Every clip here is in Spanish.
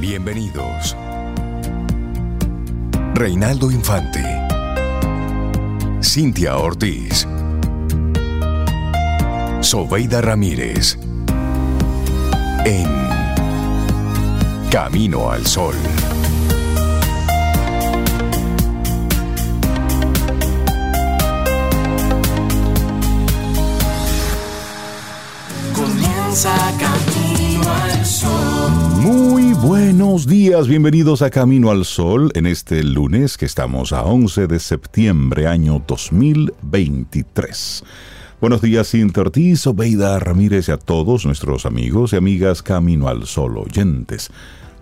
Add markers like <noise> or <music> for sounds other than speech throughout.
Bienvenidos. Reinaldo Infante. Cintia Ortiz. Sobeida Ramírez. En Camino al Sol. Comienza. Muy buenos días, bienvenidos a Camino al Sol en este lunes que estamos a 11 de septiembre año 2023. Buenos días, Cintia Ortiz, Obeida Ramírez y a todos nuestros amigos y amigas Camino al Sol oyentes.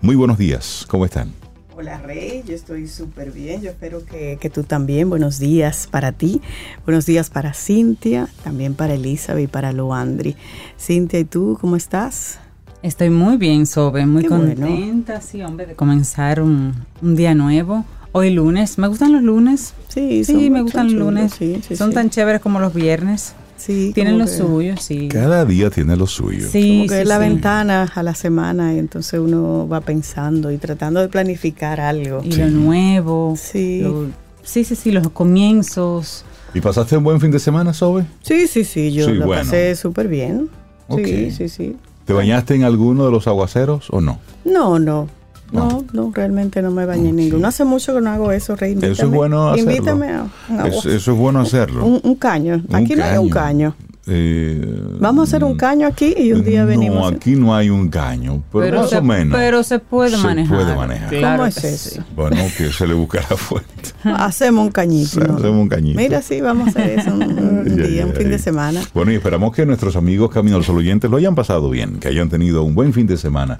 Muy buenos días, ¿cómo están? Hola Rey, yo estoy súper bien, yo espero que, que, tú también. Buenos días para ti, buenos días para Cintia, también para Elizabeth y para Loandri. Cintia, ¿y tú cómo estás? Estoy muy bien, Sobe, muy Qué contenta, bueno. sí, hombre, de comenzar un, un día nuevo. Hoy lunes, ¿me gustan los lunes? Sí, Sí, son- me gustan los lunes. sí, sí, Son sí. tan chéveres como los viernes. Sí, Tienen lo que- suyo, sí. Cada día tiene lo suyo. Sí, Como que sí, es la sí. ventana a la semana y entonces uno va pensando y tratando de planificar algo. Y lo nuevo. Sí. lo- sí, sí, sí, los comienzos. ¿Y pasaste un buen fin de semana, Sobe? Sí, sí, sí, yo Sí, lo bueno. pasé súper bien. Ok. Sí, sí, sí. ¿Te bañaste en alguno de los aguaceros o no? No, no. No. No, no, realmente no me bañé en Ok. ninguno. Hace mucho que no hago eso, Rey. Eso es bueno hacerlo. Invítame a un agua. Eso, eso es bueno hacerlo. Un, un caño. Un Aquí no hay un caño. Eh, Vamos a hacer un caño aquí y un día no, venimos. aquí no hay un caño, pero, más se, o menos. Pero se puede Se manejar. puede manejar. Claro ¿Cómo es que eso? sí. Bueno, que se le busca la fuente. <laughs> Hacemos un cañito. ¿no? Hacemos un cañito. Mira, sí, vamos a hacer eso un, <laughs> día, un fin de semana. Bueno, y esperamos que nuestros amigos Camino al Sol oyentes lo hayan pasado bien, que hayan tenido un buen fin de semana,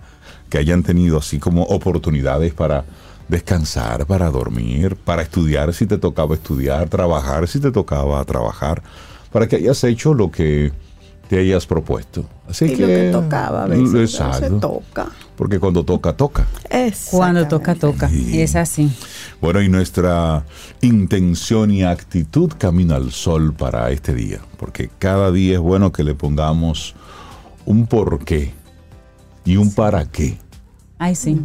que hayan tenido así como oportunidades para descansar, para dormir, para estudiar si te tocaba estudiar, trabajar si te tocaba trabajar, para que hayas hecho lo que te hayas propuesto. Así Y lo que tocaba a veces. pero Se Exacto. toca. Porque cuando toca, toca. Cuando toca, toca. Sí. Y es así. Bueno, y nuestra intención y actitud camino al sol para este día, porque cada día es bueno que le pongamos un porqué y un para qué. Ay, sí.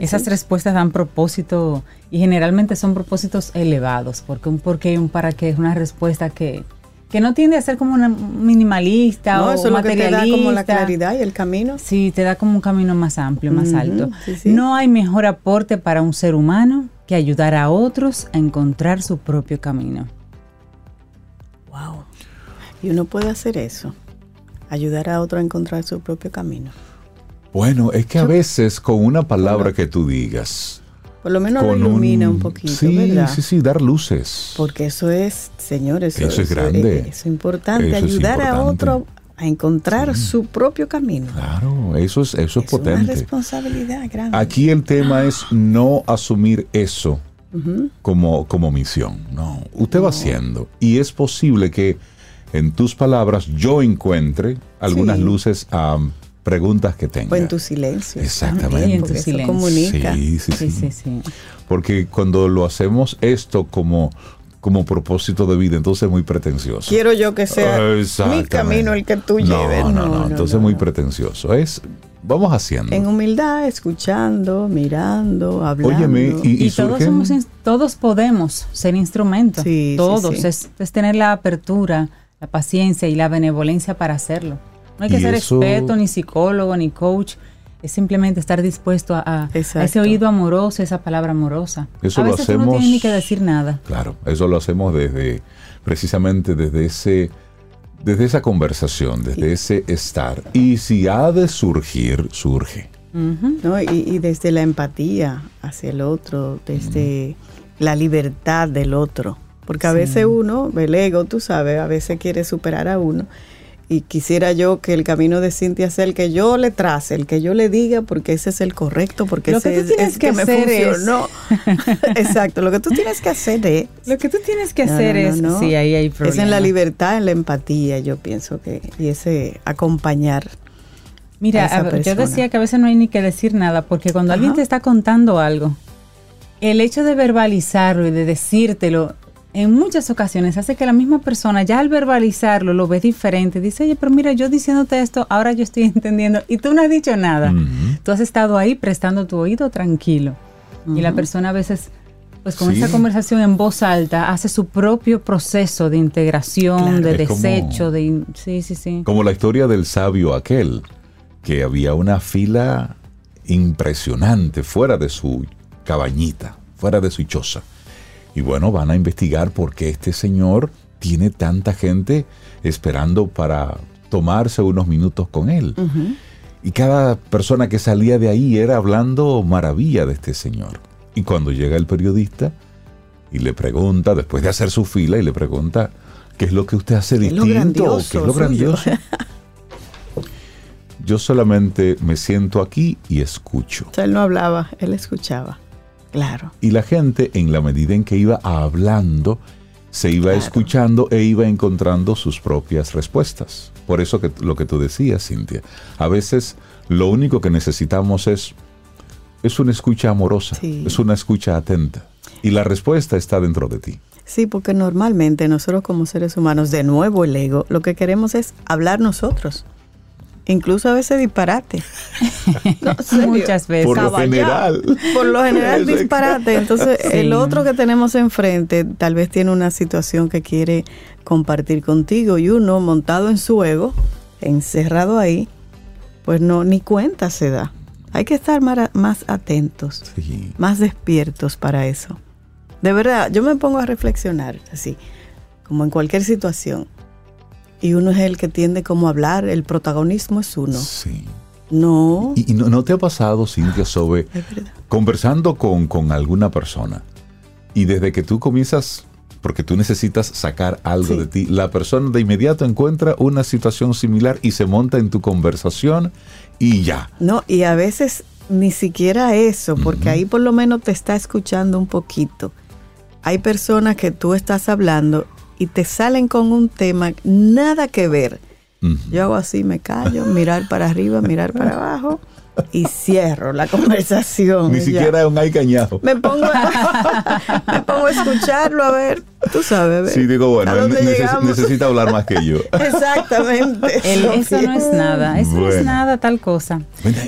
Esas respuestas dan propósito y generalmente son propósitos elevados, porque un por qué y un para qué es una respuesta que, que no tiende a ser como una minimalista No, o eso es lo que te da materialista. como la claridad y el camino. Sí, te da como un camino más amplio, más alto. sí, sí. No hay mejor aporte para un ser humano que ayudar a otros a encontrar su propio camino. Wow. Y uno puede hacer eso. Ayudar a otro a encontrar su propio camino. Bueno, es que a veces con una palabra que tú digas, Por lo menos lo ilumina un, poquito, sí, ¿verdad? sí, sí, dar luces. Porque eso es, señores, Eso es grande. Eso es importante, Eso es ayudar a importante. otro a encontrar su propio camino. Claro, eso es, eso es es una potente. responsabilidad grande. Aquí el tema es no asumir eso como, como misión. No, usted va haciendo. Y es posible que en tus palabras yo encuentre algunas Sí. luces a preguntas que tenga. o en tu silencio. Exactamente. Y en tu porque eso silencio. comunica. Sí, sí, Sí, sí. sí, sí. Porque cuando lo hacemos esto como, como propósito de vida, entonces es muy pretencioso. Quiero yo que sea mi camino el que tú No, lleves. No, no, entonces es muy pretencioso. Es, vamos haciendo. En humildad, escuchando, mirando, hablando. Óyeme, y, y Y, todos, somos, todos podemos ser instrumentos. Sí, sí, todos. sí. Es, es tener la apertura, la paciencia y la benevolencia para hacerlo. No hay que Y ser eso- experto, ni psicólogo, ni coach. Es simplemente estar dispuesto a, a- a Exacto. ese oído amoroso, esa palabra amorosa. Eso a lo veces tú no hacemos- tienes ni que decir nada. Claro, eso lo hacemos desde, precisamente desde ese, desde esa conversación, desde ese estar. Y si ha de surgir, surge. ¿no? Y, y desde la empatía hacia el otro, desde la libertad del otro. Porque a Sí. veces uno, el ego, tú sabes, a veces quiere superar a uno. Y quisiera yo que el camino de Cintia sea el que yo le trace, el que yo le diga, porque ese es el correcto, porque Lo ese que tú es, tienes es que me hacer es- funcionó. <laughs> Exacto, lo que tú tienes que hacer es... Lo que tú tienes que No, hacer no, es. no. Sí, ahí hay Es en la libertad, en la empatía, yo pienso que, y ese acompañar. Mira, a a yo decía que a veces no hay ni que decir nada, porque cuando alguien te está contando algo, el hecho de verbalizarlo y de decírtelo en muchas ocasiones hace que la misma persona ya al verbalizarlo lo ves diferente. Dice, oye, pero mira, yo diciéndote esto, ahora yo estoy <laughs> entendiendo y tú no has dicho nada. Ujú. Tú has estado ahí prestando tu oído tranquilo. Y la persona a veces, pues con Sí. esa conversación en voz alta, hace su propio proceso de integración, Claro. de como- desecho, de... Sí, sí, sí. Como la historia del sabio aquel, que había una fila impresionante fuera de su cabañita, fuera de su choza. Y bueno, van a investigar por qué este señor tiene tanta gente esperando para tomarse unos minutos con él. Y cada persona que salía de ahí era hablando maravilla de este señor. Y cuando llega el periodista y le pregunta, después de hacer su fila, y le pregunta, ¿qué es lo que usted hace ¿Qué es lo distinto? ¿Qué es lo suyo?" grandioso? <laughs> Yo solamente me siento aquí y escucho. O sea, él no hablaba, él escuchaba. Claro. Y la gente, en la medida en que iba hablando, se iba Claro. escuchando e iba encontrando sus propias respuestas. Por eso que lo que tú decías, Cintia, a veces lo único que necesitamos es es una escucha amorosa, Sí. es una escucha atenta y la respuesta está dentro de ti. Sí, porque normalmente nosotros como seres humanos, de nuevo el ego, lo que queremos es hablar nosotros. Incluso a veces disparate. <laughs> No. Muchas veces. Por lo general. Por lo general disparate. Entonces, Sí. el otro que tenemos enfrente tal vez tiene una situación que quiere compartir contigo y uno montado en su ego, encerrado ahí, pues no, ni cuenta se da. Hay que estar más atentos, Sí. más despiertos para eso. De verdad, yo me pongo a reflexionar así, como en cualquier situación. Y uno es el que tiende como a hablar, el protagonismo es uno. Sí. No, ¿Y, y no, no te ha pasado, Cintia, verdad. conversando con, con alguna persona y desde que tú comienzas, porque tú necesitas sacar algo Sí. de ti, la persona de inmediato encuentra una situación similar y se monta en tu conversación y ya. No, y a veces ni siquiera eso, porque ahí por lo menos te está escuchando un poquito. Hay personas que tú estás hablando y te salen con un tema nada que ver. Yo hago así, me callo, mirar para arriba, mirar para abajo y cierro la conversación. Ni siquiera es un ay cañado. Me pongo, a, <laughs> me pongo a escucharlo, a ver, tú sabes. a ver, Sí, digo, bueno, ¿a él dónde neces- llegamos? necesita hablar más que yo. <laughs> Exactamente. El- eso no es nada, eso no es nada tal cosa.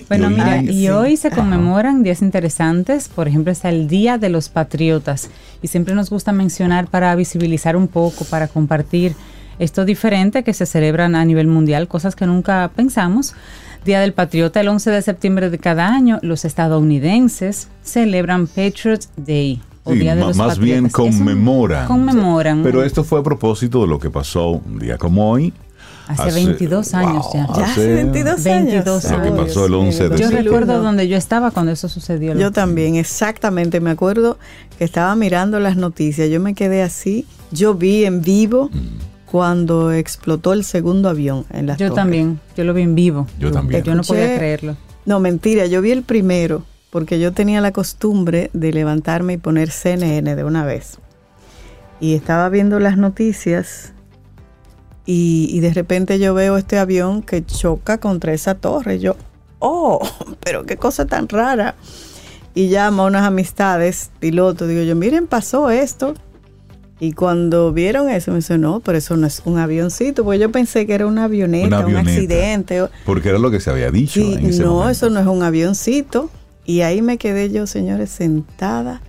Bueno, mira, y sí. hoy se conmemoran días interesantes, por ejemplo, está el Día de los Patriotas y siempre nos gusta mencionar para visibilizar un poco, para compartir esto diferente que se celebran a nivel mundial, cosas que nunca pensamos. Día del Patriota el 11 de septiembre de cada año, los estadounidenses celebran Patriots Day. O Sí, Día de los más bien Patriotas. Es un- conmemoran. Conmemoran. Pero esto fue a propósito de lo que pasó un día como hoy. Hace 22 años ya. Ya hace 22 años. 22 Lo que años. pasó el 11 de Yo septiembre. recuerdo donde yo estaba cuando eso sucedió. Yo también, exactamente. Me acuerdo que estaba mirando las noticias. Yo me quedé así. Yo vi en vivo cuando explotó el segundo avión en las Yo torres. también, yo lo vi en vivo. Yo también. Yo no podía creerlo. No, mentira. Yo vi el primero porque yo tenía la costumbre de levantarme y poner CNN de una vez. Y estaba viendo las noticias y, y de repente yo veo este avión que choca contra esa torre. Yo, oh, <laughs> pero qué cosa tan rara. Y llamo a unas amistades, pilotos, digo yo, miren, pasó esto. Y cuando vieron eso, me dice, no, pero eso no es un avioncito, porque yo pensé que era una avioneta, Una un accidente. Porque era lo que se había dicho Sí, en ese no, momento. eso no es un avioncito. Y ahí me quedé yo, señores, sentada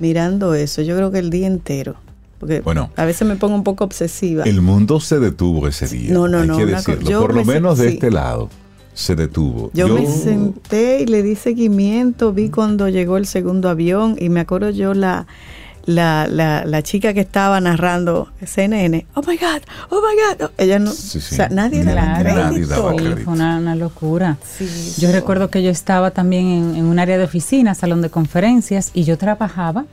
mirando eso. Yo creo que el día entero. Porque Bueno. a veces me pongo un poco obsesiva. El mundo se detuvo ese día. No, no, hay no, que decirlo. yo Por lo me menos de sí. este lado se detuvo. yo, me senté y le di seguimiento, vi cuando llegó el segundo avión y me acuerdo yo la, la, la, la chica que estaba narrando CNN. Oh my God, oh my God. Ella no, Sí, sí. o sea, nadie daba Claro. Nadie crédito. daba Sí, crédito. fue una, una locura. Sí, Yo recuerdo que yo estaba también en, en un área de oficina, salón de conferencias, y yo trabajaba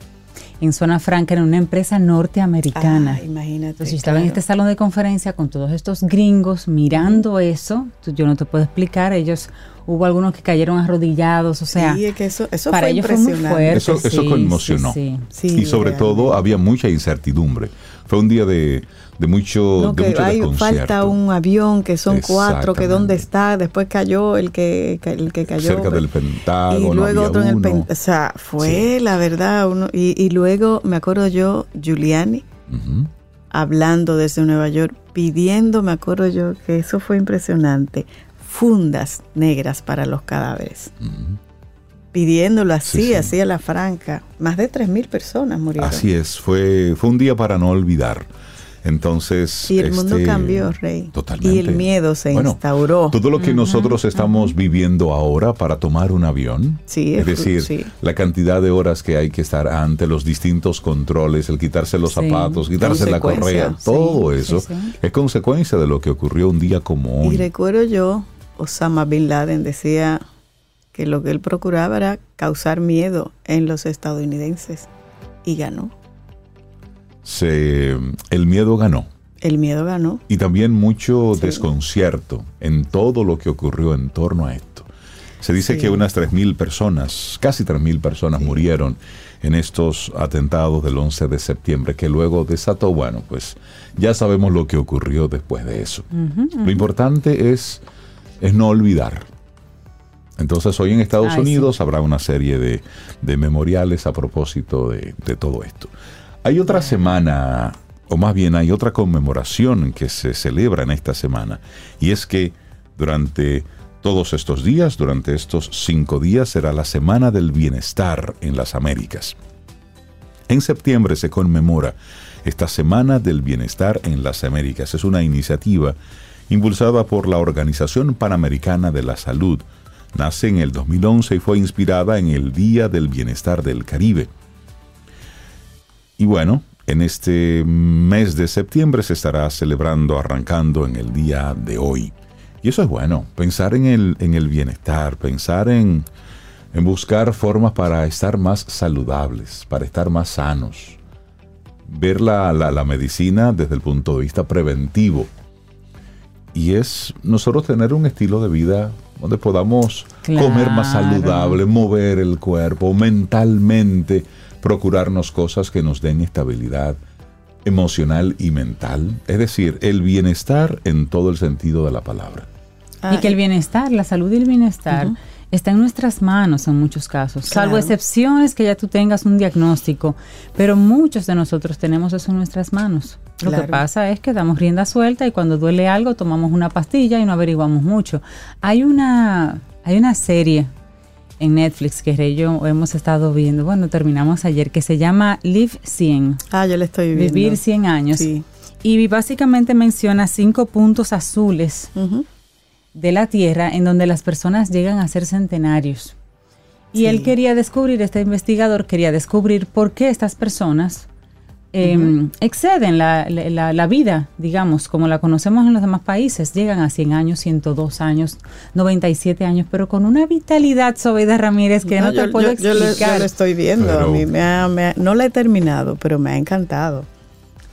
en zona franca en una empresa norteamericana. Ah, imagínate. Entonces yo estaba en este salón de conferencia con todos estos gringos mirando eso. Tú- Yo no te puedo explicar, ellos, hubo algunos que cayeron arrodillados, o sea, sí, es que eso, eso para fue ellos fue muy fuerte. Eso, eso sí, conmocionó. sí, sí. y sobre realmente. todo había mucha incertidumbre. Fue un día de, de mucho, No, de que mucho hay, desconcierto. falta un avión que son cuatro, que dónde está, después cayó el que, el que cayó. Cerca del Pentágono. y luego otro en el. Pentágono. O sea, fue la verdad. Uno, y, y luego me acuerdo yo, Giuliani, hablando desde Nueva York, pidiendo, me acuerdo yo que eso fue impresionante, fundas negras para los cadáveres. Pidiéndolo así, Sí, sí. así a la franca. Más de 3.000 personas murieron. Así es, fue, fue un día para no olvidar. Entonces. Y el mundo este, cambió, Rey. Totalmente. Y el miedo se Bueno, instauró. Todo lo que nosotros estamos viviendo ahora para tomar un avión, Sí, es es- decir, sí. la cantidad de horas que hay que estar ante los distintos controles, el quitarse los Sí. zapatos, quitarse la correa, todo eso es consecuencia de lo que ocurrió un día como Y hoy. recuerdo yo, Osama Bin Laden decía que lo que él procuraba era causar miedo en los estadounidenses. Y ganó. Se, el miedo ganó. El miedo ganó. y también mucho Sí. desconcierto en todo lo que ocurrió en torno a esto. Se dice Sí. que unas 3.000 personas, casi 3.000 personas murieron en estos atentados del 11 de septiembre, que luego desató, bueno, pues ya sabemos lo que ocurrió después de eso. Lo importante es, es no olvidar. Entonces hoy en Estados Ay. Unidos habrá una serie de, de memoriales a propósito de, de todo esto. Hay otra semana, o más bien hay otra conmemoración que se celebra en esta semana, y es que durante todos estos días, durante estos cinco días, será la Semana del Bienestar en las Américas. En septiembre se conmemora esta Semana del Bienestar en las Américas. Es una iniciativa impulsada por la Organización Panamericana de la Salud. Nace en el 2011 y fue inspirada en el Día del Bienestar del Caribe. Y bueno, en este mes de septiembre se estará celebrando, arrancando en el día de hoy. Y eso es bueno, pensar en el, en el bienestar, pensar en, en buscar formas para estar más saludables, para estar más sanos. Ver la, la- la medicina desde el punto de vista preventivo. Y es nosotros tener un estilo de vida donde podamos comer más saludable, mover el cuerpo, mentalmente procurarnos cosas que nos den estabilidad emocional y mental. Es decir, el bienestar en todo el sentido de la palabra. y que el bienestar, la salud y el bienestar está en nuestras manos en muchos casos, salvo Claro. excepciones que ya tú tengas un diagnóstico, pero muchos de nosotros tenemos eso en nuestras manos. Lo que pasa es que damos rienda suelta y cuando duele algo tomamos una pastilla y no averiguamos mucho. Hay una, hay una serie en Netflix que Rey yo hemos estado viendo, bueno, terminamos ayer, que se llama Live 100. Ah, yo le estoy viendo. Vivir 100 años. Sí. Y básicamente menciona cinco puntos azules de la Tierra en donde las personas llegan a ser centenarios. Y Sí. él quería descubrir, este investigador quería descubrir por qué estas personas eh, exceden la, la- la- vida, digamos, como la conocemos en los demás países. Llegan a 100 años, 102 años, 97 años, pero con una vitalidad, Sobeida Ramírez, que no, te yo, puedo yo- yo lo- yo explicar. lo estoy viendo. Pero- a mí me ha- me ha- no la he terminado, pero me ha encantado.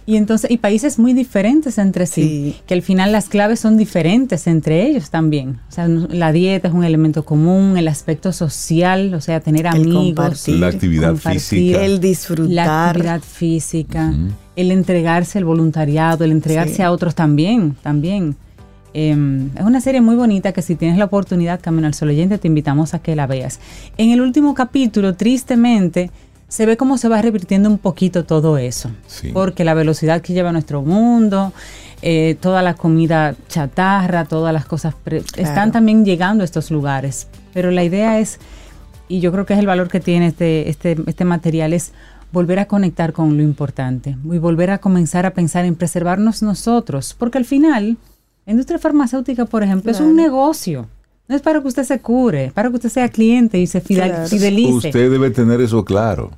Y entonces, y países muy diferentes entre sí, Sí. que al final las claves son diferentes entre ellos también. O sea, la dieta es un elemento común, el aspecto social, o sea, tener El amigos, compartir. La actividad física. El la disfrutar. actividad física, el entregarse, el voluntariado, el entregarse Sí. a otros también, también. Eh, es una serie muy bonita que si tienes la oportunidad, Camino al Sol Oyente, te invitamos a que la veas. En el último capítulo, tristemente, se ve cómo se va revirtiendo un poquito todo eso. Sí. Porque la velocidad que lleva nuestro mundo, eh, toda la comida chatarra, todas las cosas pre- están también llegando a estos lugares. Pero la idea es, y yo creo que es el valor que tiene este, este, este material, es volver a conectar con lo importante y volver a comenzar a pensar en preservarnos nosotros. Porque al final, la industria farmacéutica, por ejemplo, es un negocio. No es para que usted se cure, es para que usted sea cliente y se fidelice. Usted debe tener eso claro.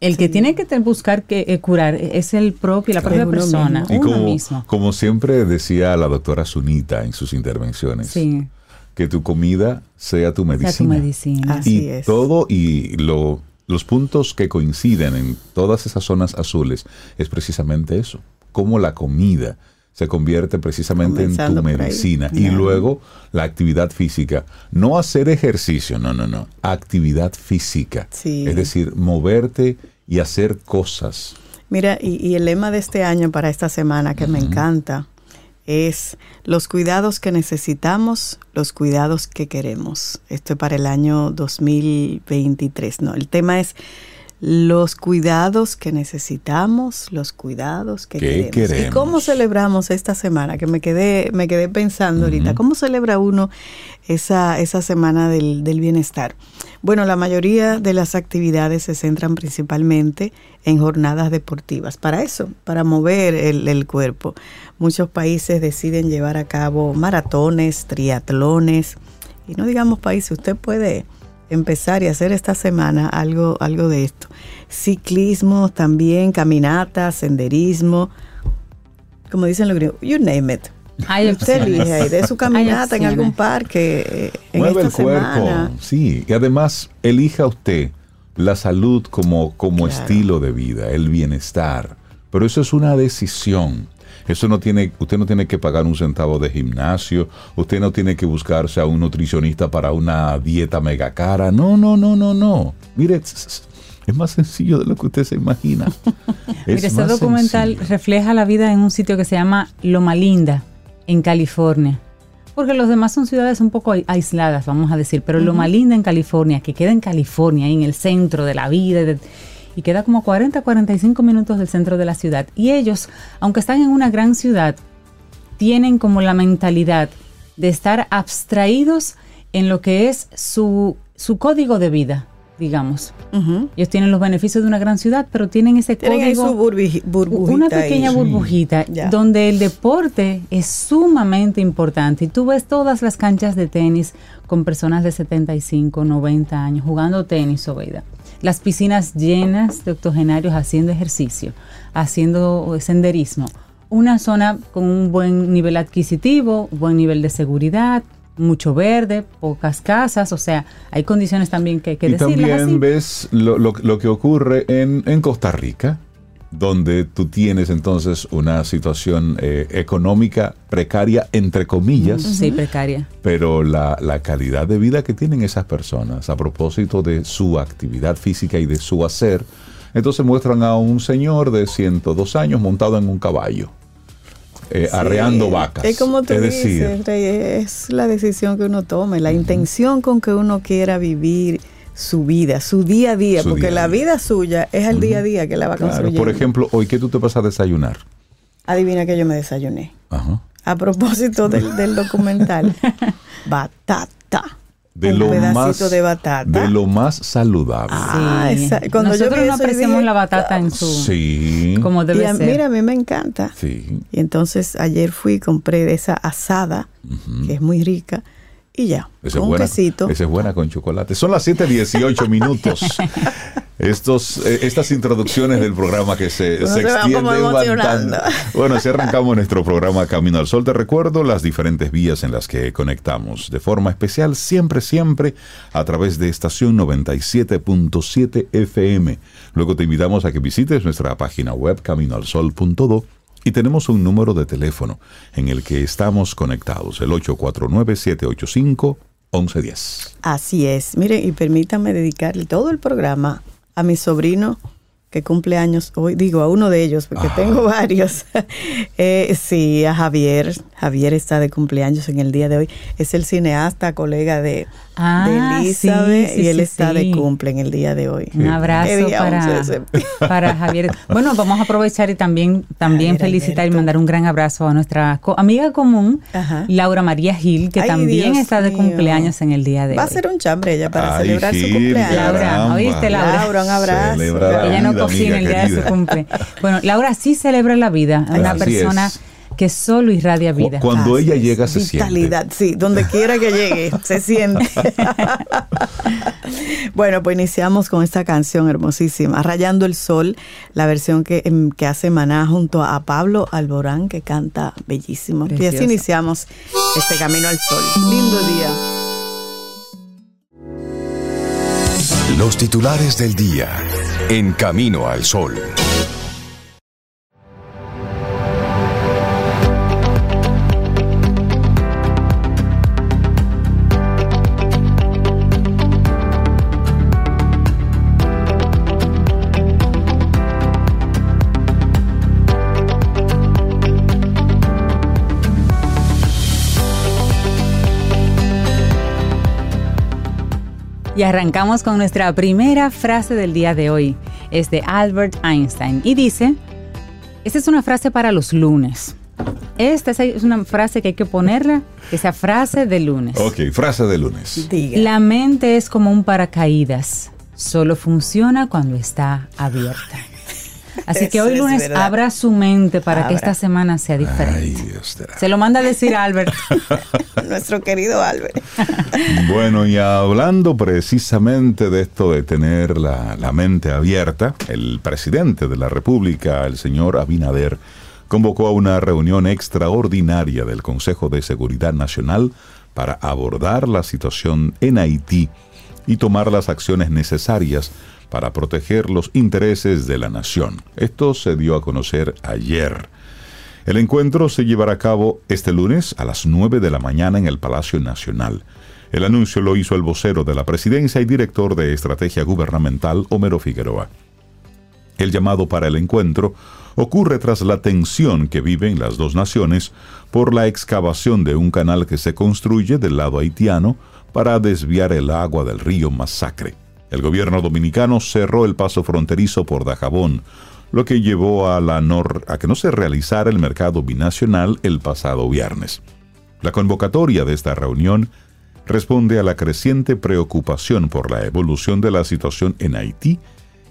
El que tiene que buscar que eh, curar es el propio, la propia persona, mismo. Y uno como, mismo. como siempre decía la doctora Zunita en sus intervenciones, Sí, que tu comida sea tu medicina. sea tu medicina. Así y es. todo y lo, los puntos que coinciden en todas esas zonas azules es precisamente eso, cómo la comida se convierte precisamente en tu medicina y luego la actividad física, no hacer ejercicio, no, no, no, actividad física, Sí. es decir, moverte y hacer cosas. Mira, y, y el lema de este año para esta semana que me encanta es los cuidados que necesitamos, los cuidados que queremos. Esto es para el año 2023. No, el tema es los cuidados que necesitamos, los cuidados que ¿Qué queremos. queremos? ¿Y cómo celebramos esta semana? Que me quedé, me quedé pensando ahorita, ¿cómo celebra uno esa, esa semana del, del bienestar? Bueno, la mayoría de las actividades se centran principalmente en jornadas deportivas. Para eso, para mover el, el cuerpo. Muchos países deciden llevar a cabo maratones, triatlones. Y no digamos países, usted puede empezar y hacer esta semana algo, algo de esto. Ciclismo también, caminatas, senderismo, como dicen los gringos, you name it. Hay Usted elige ahí, de su <laughs> caminata en algún parque eh, en Mueve esta el cuerpo. semana. Sí, y además elija usted la salud como, como Claro. estilo de vida, el bienestar. Pero eso es una decisión. Eso no tiene, usted no tiene que pagar un centavo de gimnasio, usted no tiene que buscarse a un nutricionista para una dieta mega cara. No, no, no, no, no. Mire, es más sencillo de lo que usted se imagina. <laughs> Es Mire, este más documental sencillo. refleja la vida en un sitio que se llama Loma Linda, en California. Porque los demás son ciudades un poco ai- aisladas, vamos a decir, pero Loma Linda en California, que queda en California, ahí en el centro de la vida, de- y queda como 40, 45 minutos del centro de la ciudad. Y ellos, aunque están en una gran ciudad, tienen como la mentalidad de estar abstraídos en lo que es su, su código de vida, digamos. Ellos tienen los beneficios de una gran ciudad, pero tienen ese Tienen ahí código su burbujita. una ahí. pequeña burbujita donde el deporte es sumamente importante y tú ves todas las canchas de tenis con personas de 75, 90 años jugando tenis, Obeida. Las piscinas llenas de octogenarios haciendo ejercicio, haciendo senderismo. Una zona con un buen nivel adquisitivo, buen nivel de seguridad, mucho verde, pocas casas, o sea, hay condiciones también que hay que y decirlas también así. ves lo, lo- lo que ocurre en, en Costa Rica, donde tú tienes entonces una situación eh, económica precaria, entre comillas, Sí, precaria. pero la, la calidad de vida que tienen esas personas a propósito de su actividad física y de su hacer, entonces muestran a un señor de 102 años montado en un caballo, eh, Sí. arreando vacas. Es como tú es dices, Rey, es la decisión que uno tome, la intención con que uno quiera vivir su vida, su día a día, Su porque día la día. vida suya es al día a día que la va claro, construyendo. por ejemplo, hoy que tú te vas a desayunar. Adivina que yo me desayuné. Ajá. A propósito del, <laughs> del documental, batata. De un lo pedacito más de batata. de lo más saludable. Ah, Sí. esa- cuando yo Nosotros vi no apreciamos la batata en su sí. como Y debe a- ser. mira, a mí me encanta. Sí. Y entonces ayer fui y compré de esa asada, que es muy rica, y ya, Esa es, con un buena, quesito. esa es buena con chocolate. Son las 7:18 <laughs> minutos. Estos, eh, estas introducciones del programa que se, Uno se se extienden bastante. Bueno, así arrancamos nuestro programa Camino al Sol. Te recuerdo las diferentes vías en las que conectamos de forma especial, siempre, siempre, a través de estación 97.7 FM. Luego te invitamos a que visites nuestra página web caminoalsol.do y tenemos un número de teléfono en el que estamos conectados, el 849-785-1110. Así es. Miren, y permítame dedicarle todo el programa a mi sobrino que cumple años hoy, digo a uno de ellos, porque Ah. tengo <laughs> varios. Eh, sí, a Javier. Javier está de cumpleaños en el día de hoy. Es el cineasta, colega de, Ah, de Elizabeth, sí, sí, y él sí, está de cumple en el día de hoy. Un abrazo para, 11 de septiembre. para Javier. Bueno, vamos a aprovechar y también, también Javier felicitar y mandar un gran abrazo a nuestra co- amiga común, Ajá. Laura María Gil, que Ay, también Dios está de mío. cumpleaños en el día de Va a hoy. ser un chambre ella para Ay, celebrar su cumpleaños. Laura. ¿oíste, Laura? Laura, un abrazo. Celebra la Ella no amiga el día de su cumple. Bueno, Laura sí celebra la vida, una Así persona es. que solo irradia vida. Cuando Así ella es, llega se Vitalidad, siente. sí, donde quiera que llegue, se siente. <laughs> bueno, pues iniciamos con esta canción hermosísima, Rayando el Sol, la versión que, em, que hace Maná junto a Pablo Alborán, que canta bellísimo. Y así iniciamos este Camino al Sol. Lindo día. Los titulares del día en Camino al Sol. Y arrancamos con nuestra primera frase del día de hoy. Es de Albert Einstein y dice, esta es una frase para los lunes. Esta es una frase que hay que ponerla, esa frase de lunes. Ok, frase de lunes. Diga. La mente es como un paracaídas, solo funciona cuando está abierta. Así que hoy lunes abra su mente para que esta semana sea diferente. Se lo manda a decir Albert. <laughs> Nuestro querido Albert. <laughs> bueno, y hablando precisamente de esto de tener la, la mente abierta, el presidente de la República, el señor Abinader, convocó a una reunión extraordinaria del Consejo de Seguridad Nacional para abordar la situación en Haití y tomar las acciones necesarias para proteger los intereses de la nación. Esto se dio a conocer ayer. El encuentro se llevará a cabo este lunes a las 9 de la mañana en el Palacio Nacional. El anuncio lo hizo el vocero de la presidencia y director de estrategia gubernamental, Homero Figueroa. El llamado para el encuentro ocurre tras la tensión que viven las dos naciones por la excavación de un canal que se construye del lado haitiano para desviar el agua del río Masacre. El gobierno dominicano cerró el paso fronterizo por Dajabón, lo que llevó a, la NOR a que no se realizara el mercado binacional el pasado viernes. La convocatoria de esta reunión responde a la creciente preocupación por la evolución de la situación en Haití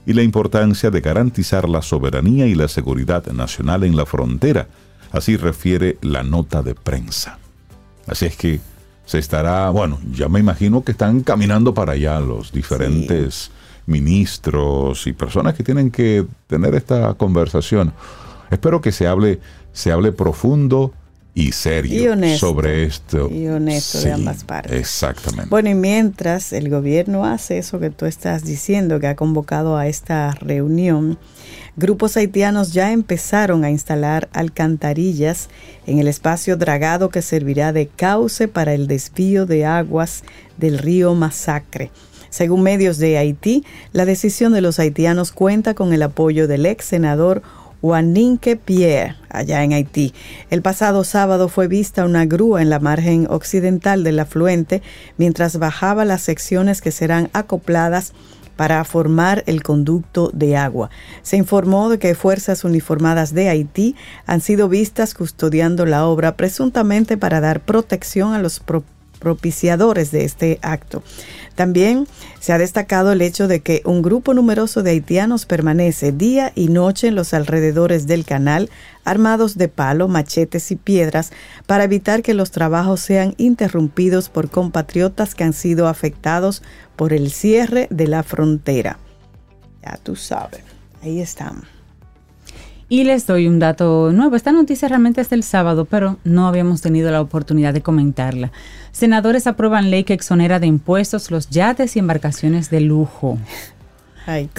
y la importancia de garantizar la soberanía y la seguridad nacional en la frontera, así refiere la nota de prensa. Así es que se estará, bueno, ya me imagino que están caminando para allá los diferentes ministros y personas que tienen que tener esta conversación. Espero que se hable, se hable profundo y serio sobre esto. Y honesto de ambas partes. Exactamente. Bueno, y mientras el gobierno hace eso que tú estás diciendo, que ha convocado a esta reunión, grupos haitianos ya empezaron a instalar alcantarillas en el espacio dragado que servirá de cauce para el desvío de aguas del río Masacre. Según medios de Haití, la decisión de los haitianos cuenta con el apoyo del ex senador Juaninque Pierre, allá en Haití. El pasado sábado fue vista una grúa en la margen occidental del afluente mientras bajaba las secciones que serán acopladas para formar el conducto de agua. Se informó de que fuerzas uniformadas de Haití han sido vistas custodiando la obra presuntamente para dar protección a los propiciadores de este acto. También se ha destacado el hecho de que un grupo numeroso de haitianos permanece día y noche en los alrededores del canal, armados de palo, machetes y piedras, para evitar que los trabajos sean interrumpidos por compatriotas que han sido afectados por el cierre de la frontera. Ya tú sabes, ahí están. Y les doy un dato nuevo. Esta noticia realmente es del sábado, pero no habíamos tenido la oportunidad de comentarla. Senadores aprueban ley que exonera de impuestos los yates y embarcaciones de lujo. Hay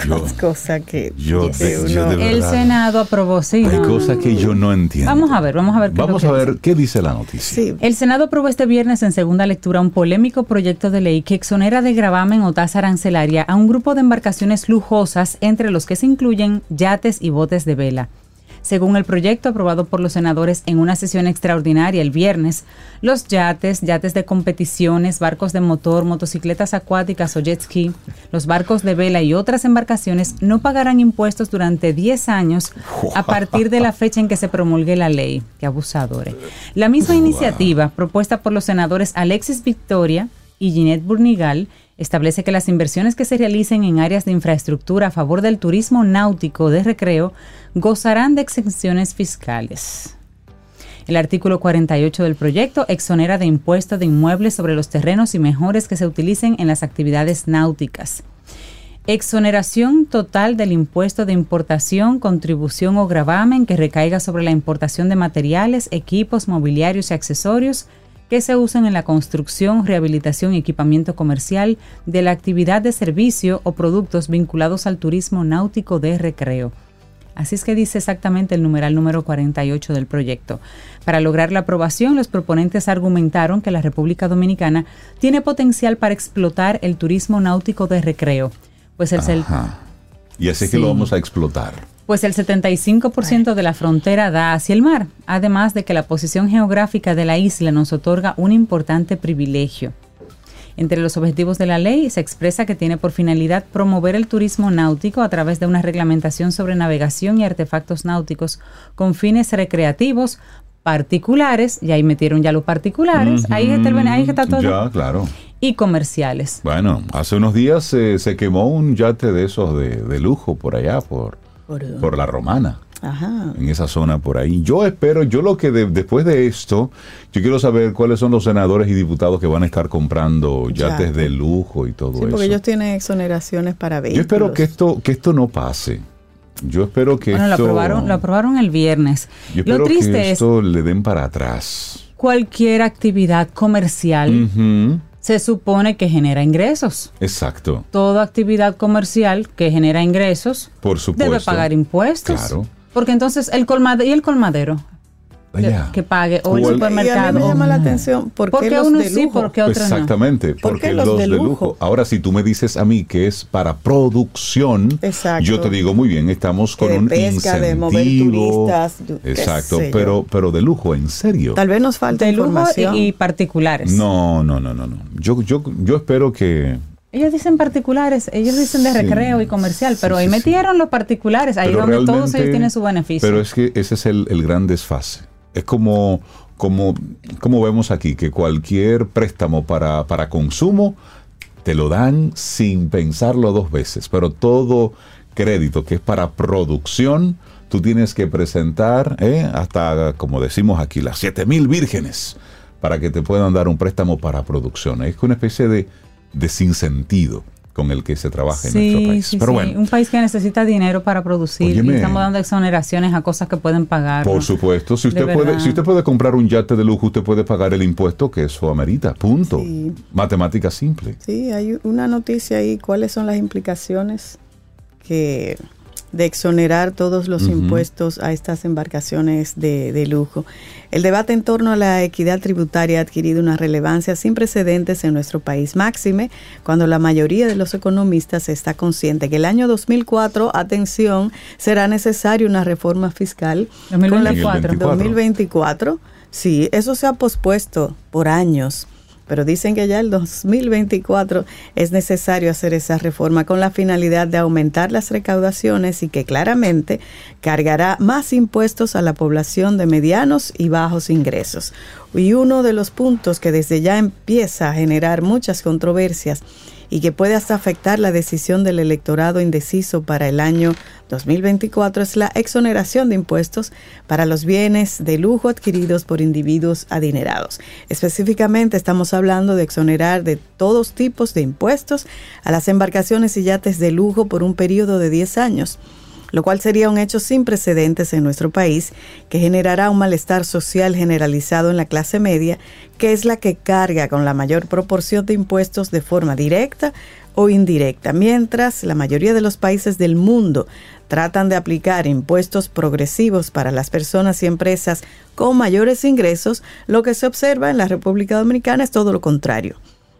cosas que yo, el Senado aprobó, sí. Hay cosas que yo no entiendo. Vamos a ver, vamos a ver. Qué vamos a ver qué dice la noticia. El Senado aprobó este viernes en segunda lectura un polémico proyecto de ley que exonera de gravamen o tasa arancelaria a un grupo de embarcaciones lujosas entre los que se incluyen yates y botes de vela. Según el proyecto aprobado por los senadores en una sesión extraordinaria el viernes, los yates, yates de competiciones, barcos de motor, motocicletas acuáticas o jet ski, los barcos de vela y otras embarcaciones no pagarán impuestos durante 10 años a partir de la fecha en que se promulgue la ley. Qué abusadores. La misma iniciativa, propuesta por los senadores Alexis Victoria y Ginette Burnigal, establece que las inversiones que se realicen en áreas de infraestructura a favor del turismo náutico de recreo gozarán de exenciones fiscales. El artículo 48 del proyecto exonera de impuesto de inmuebles sobre los terrenos y mejores que se utilicen en las actividades náuticas. Exoneración total del impuesto de importación, contribución o gravamen que recaiga sobre la importación de materiales, equipos, mobiliarios y accesorios que se usan en la construcción, rehabilitación y equipamiento comercial de la actividad de servicio o productos vinculados al turismo náutico de recreo. Así es que dice exactamente el numeral número 48 del proyecto. Para lograr la aprobación, los proponentes argumentaron que la República Dominicana tiene potencial para explotar el turismo náutico de recreo. Pues el... Y así que lo vamos a explotar. Pues el 75% de la frontera da hacia el mar, además de que la posición geográfica de la isla nos otorga un importante privilegio. Entre los objetivos de la ley se expresa que tiene por finalidad promover el turismo náutico a través de una reglamentación sobre navegación y artefactos náuticos con fines recreativos, particulares, y ahí metieron ya los particulares, ahí, ahí está todo. Ya, claro. Y comerciales. Bueno, hace unos días eh, se quemó un yate de esos de, lujo por allá, por, por, la romana. Ajá. En esa zona por ahí. Yo espero, yo lo que después de esto, yo quiero saber cuáles son los senadores y diputados que van a estar comprando yates de lujo y todo sí, porque ellos tienen exoneraciones para vehículos. Yo espero que esto, que esto no pase. Yo espero que bueno, esto... Lo aprobaron, lo aprobaron el viernes. Yo espero que esto le den para atrás. Cualquier actividad comercial se supone que genera ingresos. Exacto. Toda actividad comercial que genera ingresos Por supuesto. debe pagar impuestos. Claro. Porque entonces el colmadero y el colmadero que, pague o el supermercado. Y a mí me llama la atención ¿por qué, los uno de sí, lujo? porque otros Exactamente, porque los, de, lujo? Ahora, si tú me dices a mí que es para producción, yo te digo muy bien, estamos con un incentivo. De mover turistas, exacto, pero pero de lujo, en serio. Tal vez nos falta de información. lujo y, particulares. No, no, no, no, no. Yo yo yo espero que ellos dicen particulares, ellos dicen de recreo y comercial, pero ahí metieron los particulares, ahí donde todos ellos tienen su beneficio. Pero es que ese es el, el gran desfase es como, como, como vemos aquí, que cualquier préstamo para, para consumo te lo dan sin pensarlo dos veces, pero todo crédito que es para producción, tú tienes que presentar ¿eh? hasta, como decimos aquí, las 7000 vírgenes para que te puedan dar un préstamo para producción. Es una especie de, de sinsentido con el que se trabaja en nuestro país. Pero bueno, un país que necesita dinero para producir y estamos dando exoneraciones a cosas que pueden pagar. Por supuesto, si usted puede, si usted puede comprar un yate de lujo, usted puede pagar el impuesto que eso amerita. Punto. Matemática simple. Sí, hay una noticia ahí. ¿Cuáles son las implicaciones que de exonerar todos los impuestos a estas embarcaciones de, lujo. El debate en torno a la equidad tributaria ha adquirido una relevancia sin precedentes en nuestro país, máxime cuando la mayoría de los economistas está consciente que el año 2004, atención, será necesaria una reforma fiscal 2024. con la 2024. Sí, eso se ha pospuesto por años pero dicen que ya el 2024 es necesario hacer esa reforma con la finalidad de aumentar las recaudaciones y que claramente cargará más impuestos a la población de medianos y bajos ingresos. Y uno de los puntos que desde ya empieza a generar muchas controversias y que puede hasta afectar la decisión del electorado indeciso para el año 2024 es la exoneración de impuestos para los bienes de lujo adquiridos por individuos adinerados. Específicamente estamos hablando de exonerar de todos tipos de impuestos a las embarcaciones y yates de lujo por un periodo de 10 años lo cual sería un hecho sin precedentes en nuestro país que generará un malestar social generalizado en la clase media, que es la que carga con la mayor proporción de impuestos de forma directa o indirecta, mientras la mayoría de los países del mundo tratan de aplicar impuestos progresivos para las personas y empresas con mayores ingresos, lo que se observa en la República Dominicana es todo lo contrario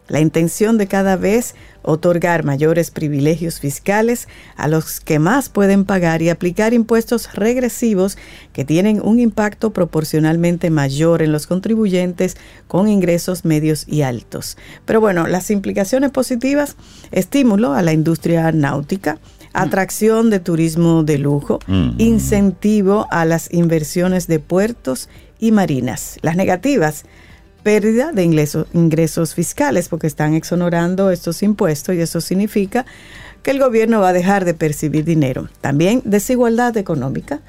la intención de cada vez otorgar mayores privilegios fiscales a los que más pueden pagar y aplicar impuestos regresivos que tienen un impacto proporcionalmente mayor en los contribuyentes con ingresos medios y altos. Pero bueno, las implicaciones positivas, estímulo a la industria náutica, atracción de turismo de lujo, mm. incentivo a las inversiones de puertos y marinas. Las negativas, pérdida de ingresos, ingresos fiscales porque están exonerando estos impuestos y eso significa que el gobierno va a dejar de percibir dinero. También desigualdad económica.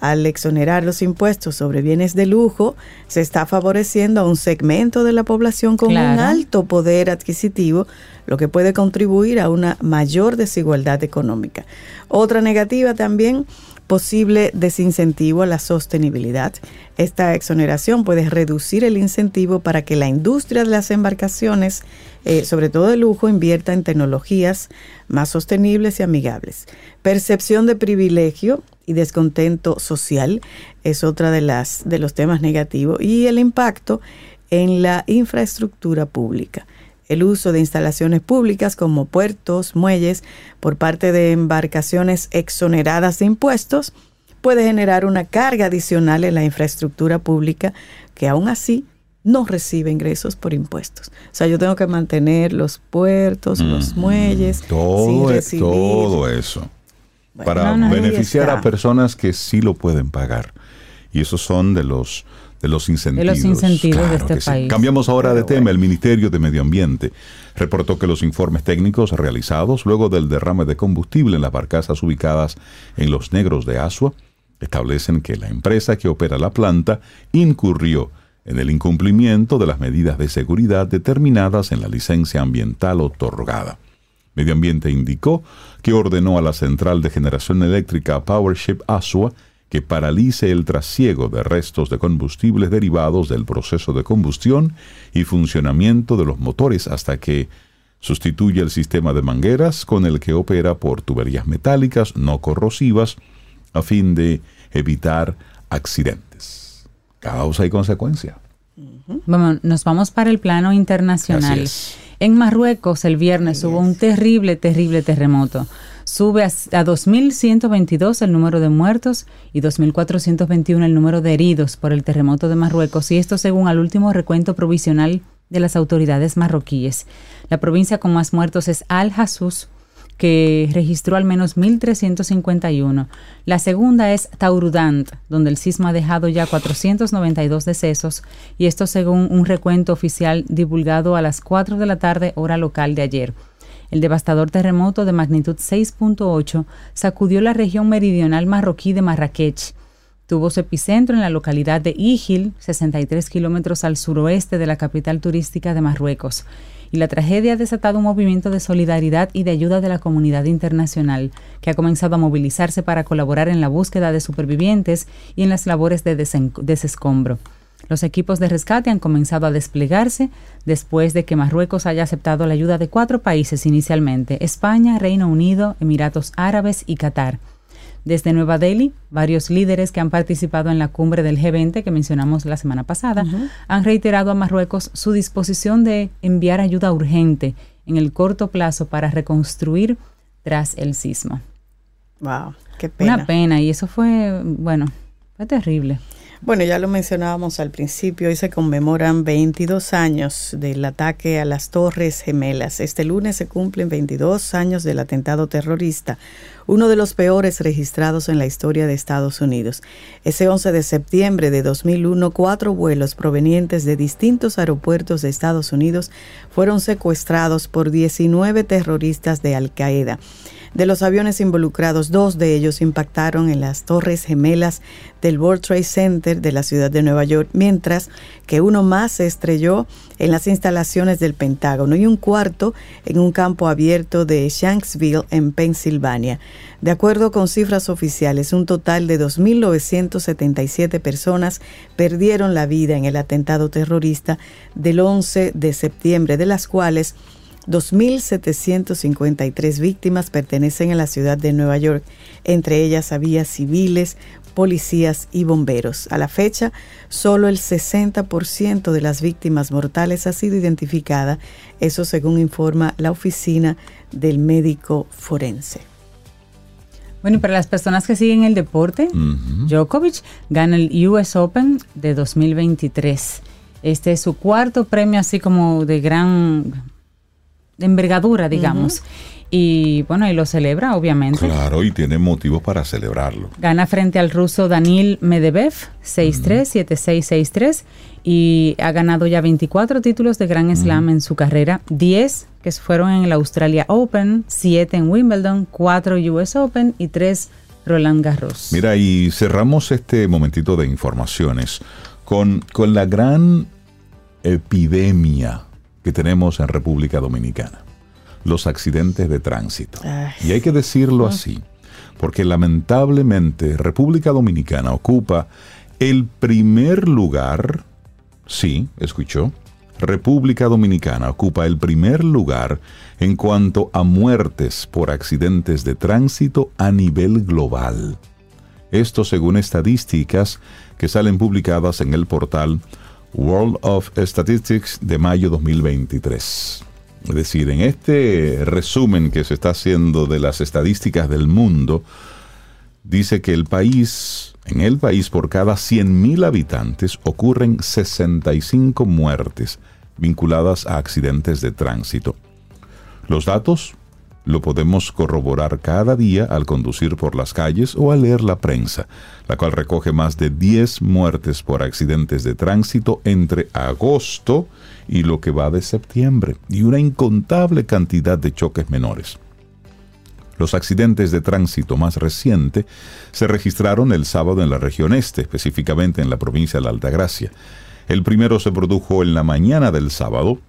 Al exonerar los impuestos sobre bienes de lujo, se está favoreciendo a un segmento de la población con un alto poder adquisitivo, lo que puede contribuir a una mayor desigualdad económica. Otra negativa también posible desincentivo a la sostenibilidad. Esta exoneración puede reducir el incentivo para que la industria de las embarcaciones, eh, sobre todo de lujo, invierta en tecnologías más sostenibles y amigables. Percepción de privilegio y descontento social es otra de las de los temas negativos y el impacto en la infraestructura pública el uso de instalaciones públicas como puertos, muelles, por parte de embarcaciones exoneradas de impuestos, puede generar una carga adicional en la infraestructura pública que aún así no recibe ingresos por impuestos. O sea, yo tengo que mantener los puertos, los muelles, todo, sin e- recibir. todo eso Bueno, para no, no, ahí beneficiar a personas que sí lo pueden pagar. Y esos son de los de los incentivos. incentivos de Claro este que sí. país. Cambiamos ahora de tema. El Ministerio de Medio Ambiente reportó que los informes técnicos realizados luego del derrame de combustible en las barcazas ubicadas en los negros de Asua establecen que la empresa que opera la planta incurrió en el incumplimiento de las medidas de seguridad determinadas en la licencia ambiental otorgada. Medio Ambiente indicó que ordenó a la central de generación eléctrica Powership Asua que paralice el trasiego de restos de combustibles derivados del proceso de combustión y funcionamiento de los motores hasta que sustituya el sistema de mangueras con el que opera por tuberías metálicas no corrosivas a fin de evitar accidentes. Causa y consecuencia. Bueno, nos vamos para el plano internacional. Así es. En Marruecos el viernes hubo un terrible, terrible terremoto. Sube a, a 2.122 el número de muertos y 2.421 el número de heridos por el terremoto de Marruecos, y esto según el último recuento provisional de las autoridades marroquíes. La provincia con más muertos es Al-Hassus, que registró al menos 1.351. La segunda es Taurudant, donde el sismo ha dejado ya 492 decesos, y esto según un recuento oficial divulgado a las 4 de la tarde hora local de ayer. El devastador terremoto de magnitud 6.8 sacudió la región meridional marroquí de Marrakech. Tuvo su epicentro en la localidad de Ijil, 63 kilómetros al suroeste de la capital turística de Marruecos. Y la tragedia ha desatado un movimiento de solidaridad y de ayuda de la comunidad internacional, que ha comenzado a movilizarse para colaborar en la búsqueda de supervivientes y en las labores de desescombro. Los equipos de rescate han comenzado a desplegarse después de que Marruecos haya aceptado la ayuda de cuatro países inicialmente, España, Reino Unido, Emiratos Árabes y Qatar. Desde Nueva Delhi, varios líderes que han participado en la cumbre del G20 que mencionamos la semana pasada han reiterado a Marruecos su disposición de enviar ayuda urgente en el corto plazo para reconstruir tras el sismo. Wow, qué pena. Una pena, y eso fue, bueno, fue terrible. Bueno, ya lo mencionábamos al principio, hoy se conmemoran 22 años del ataque a las Torres Gemelas. Este lunes se cumplen 22 años del atentado terrorista, uno de los peores registrados en la historia de Estados Unidos. Ese 11 de septiembre de 2001, cuatro vuelos provenientes de distintos aeropuertos de Estados Unidos fueron secuestrados por 19 terroristas de Al Qaeda. De los aviones involucrados, dos de ellos impactaron en las torres gemelas del World Trade Center de la ciudad de Nueva York, mientras que uno más se estrelló en las instalaciones del Pentágono y un cuarto en un campo abierto de Shanksville, en Pensilvania. De acuerdo con cifras oficiales, un total de 2.977 personas perdieron la vida en el atentado terrorista del 11 de septiembre, de las cuales 2.753 víctimas pertenecen a la ciudad de Nueva York. Entre ellas había civiles, policías y bomberos. A la fecha, solo el 60% de las víctimas mortales ha sido identificada, eso según informa la oficina del médico forense. Bueno, y para las personas que siguen el deporte. Djokovic gana el US Open de 2023. Este es su cuarto premio así como de gran de envergadura, digamos. Y bueno, y lo celebra, obviamente. Claro, y tiene motivos para celebrarlo. Gana frente al ruso Danil Medvedev 6-3, 7-6, 6-3 y ha ganado ya 24 títulos de Grand Slam en su carrera, 10 que fueron en el Australia Open, 7 en Wimbledon, 4 US Open y 3 Roland Garros. Mira, y cerramos este momentito de informaciones con, con la gran epidemia que tenemos en República Dominicana, los accidentes de tránsito. Ay. Y hay que decirlo así, porque lamentablemente República Dominicana ocupa el primer lugar, sí, escuchó, República Dominicana ocupa el primer lugar en cuanto a muertes por accidentes de tránsito a nivel global. Esto según estadísticas que salen publicadas en el portal World of Statistics de mayo 2023. Es decir, en este resumen que se está haciendo de las estadísticas del mundo, dice que el país en el país por cada 100.000 habitantes ocurren 65 muertes vinculadas a accidentes de tránsito. Los datos lo podemos corroborar cada día al conducir por las calles o al leer la prensa, la cual recoge más de 10 muertes por accidentes de tránsito entre agosto y lo que va de septiembre, y una incontable cantidad de choques menores. Los accidentes de tránsito más recientes se registraron el sábado en la región este, específicamente en la provincia de la Altagracia. El primero se produjo en la mañana del sábado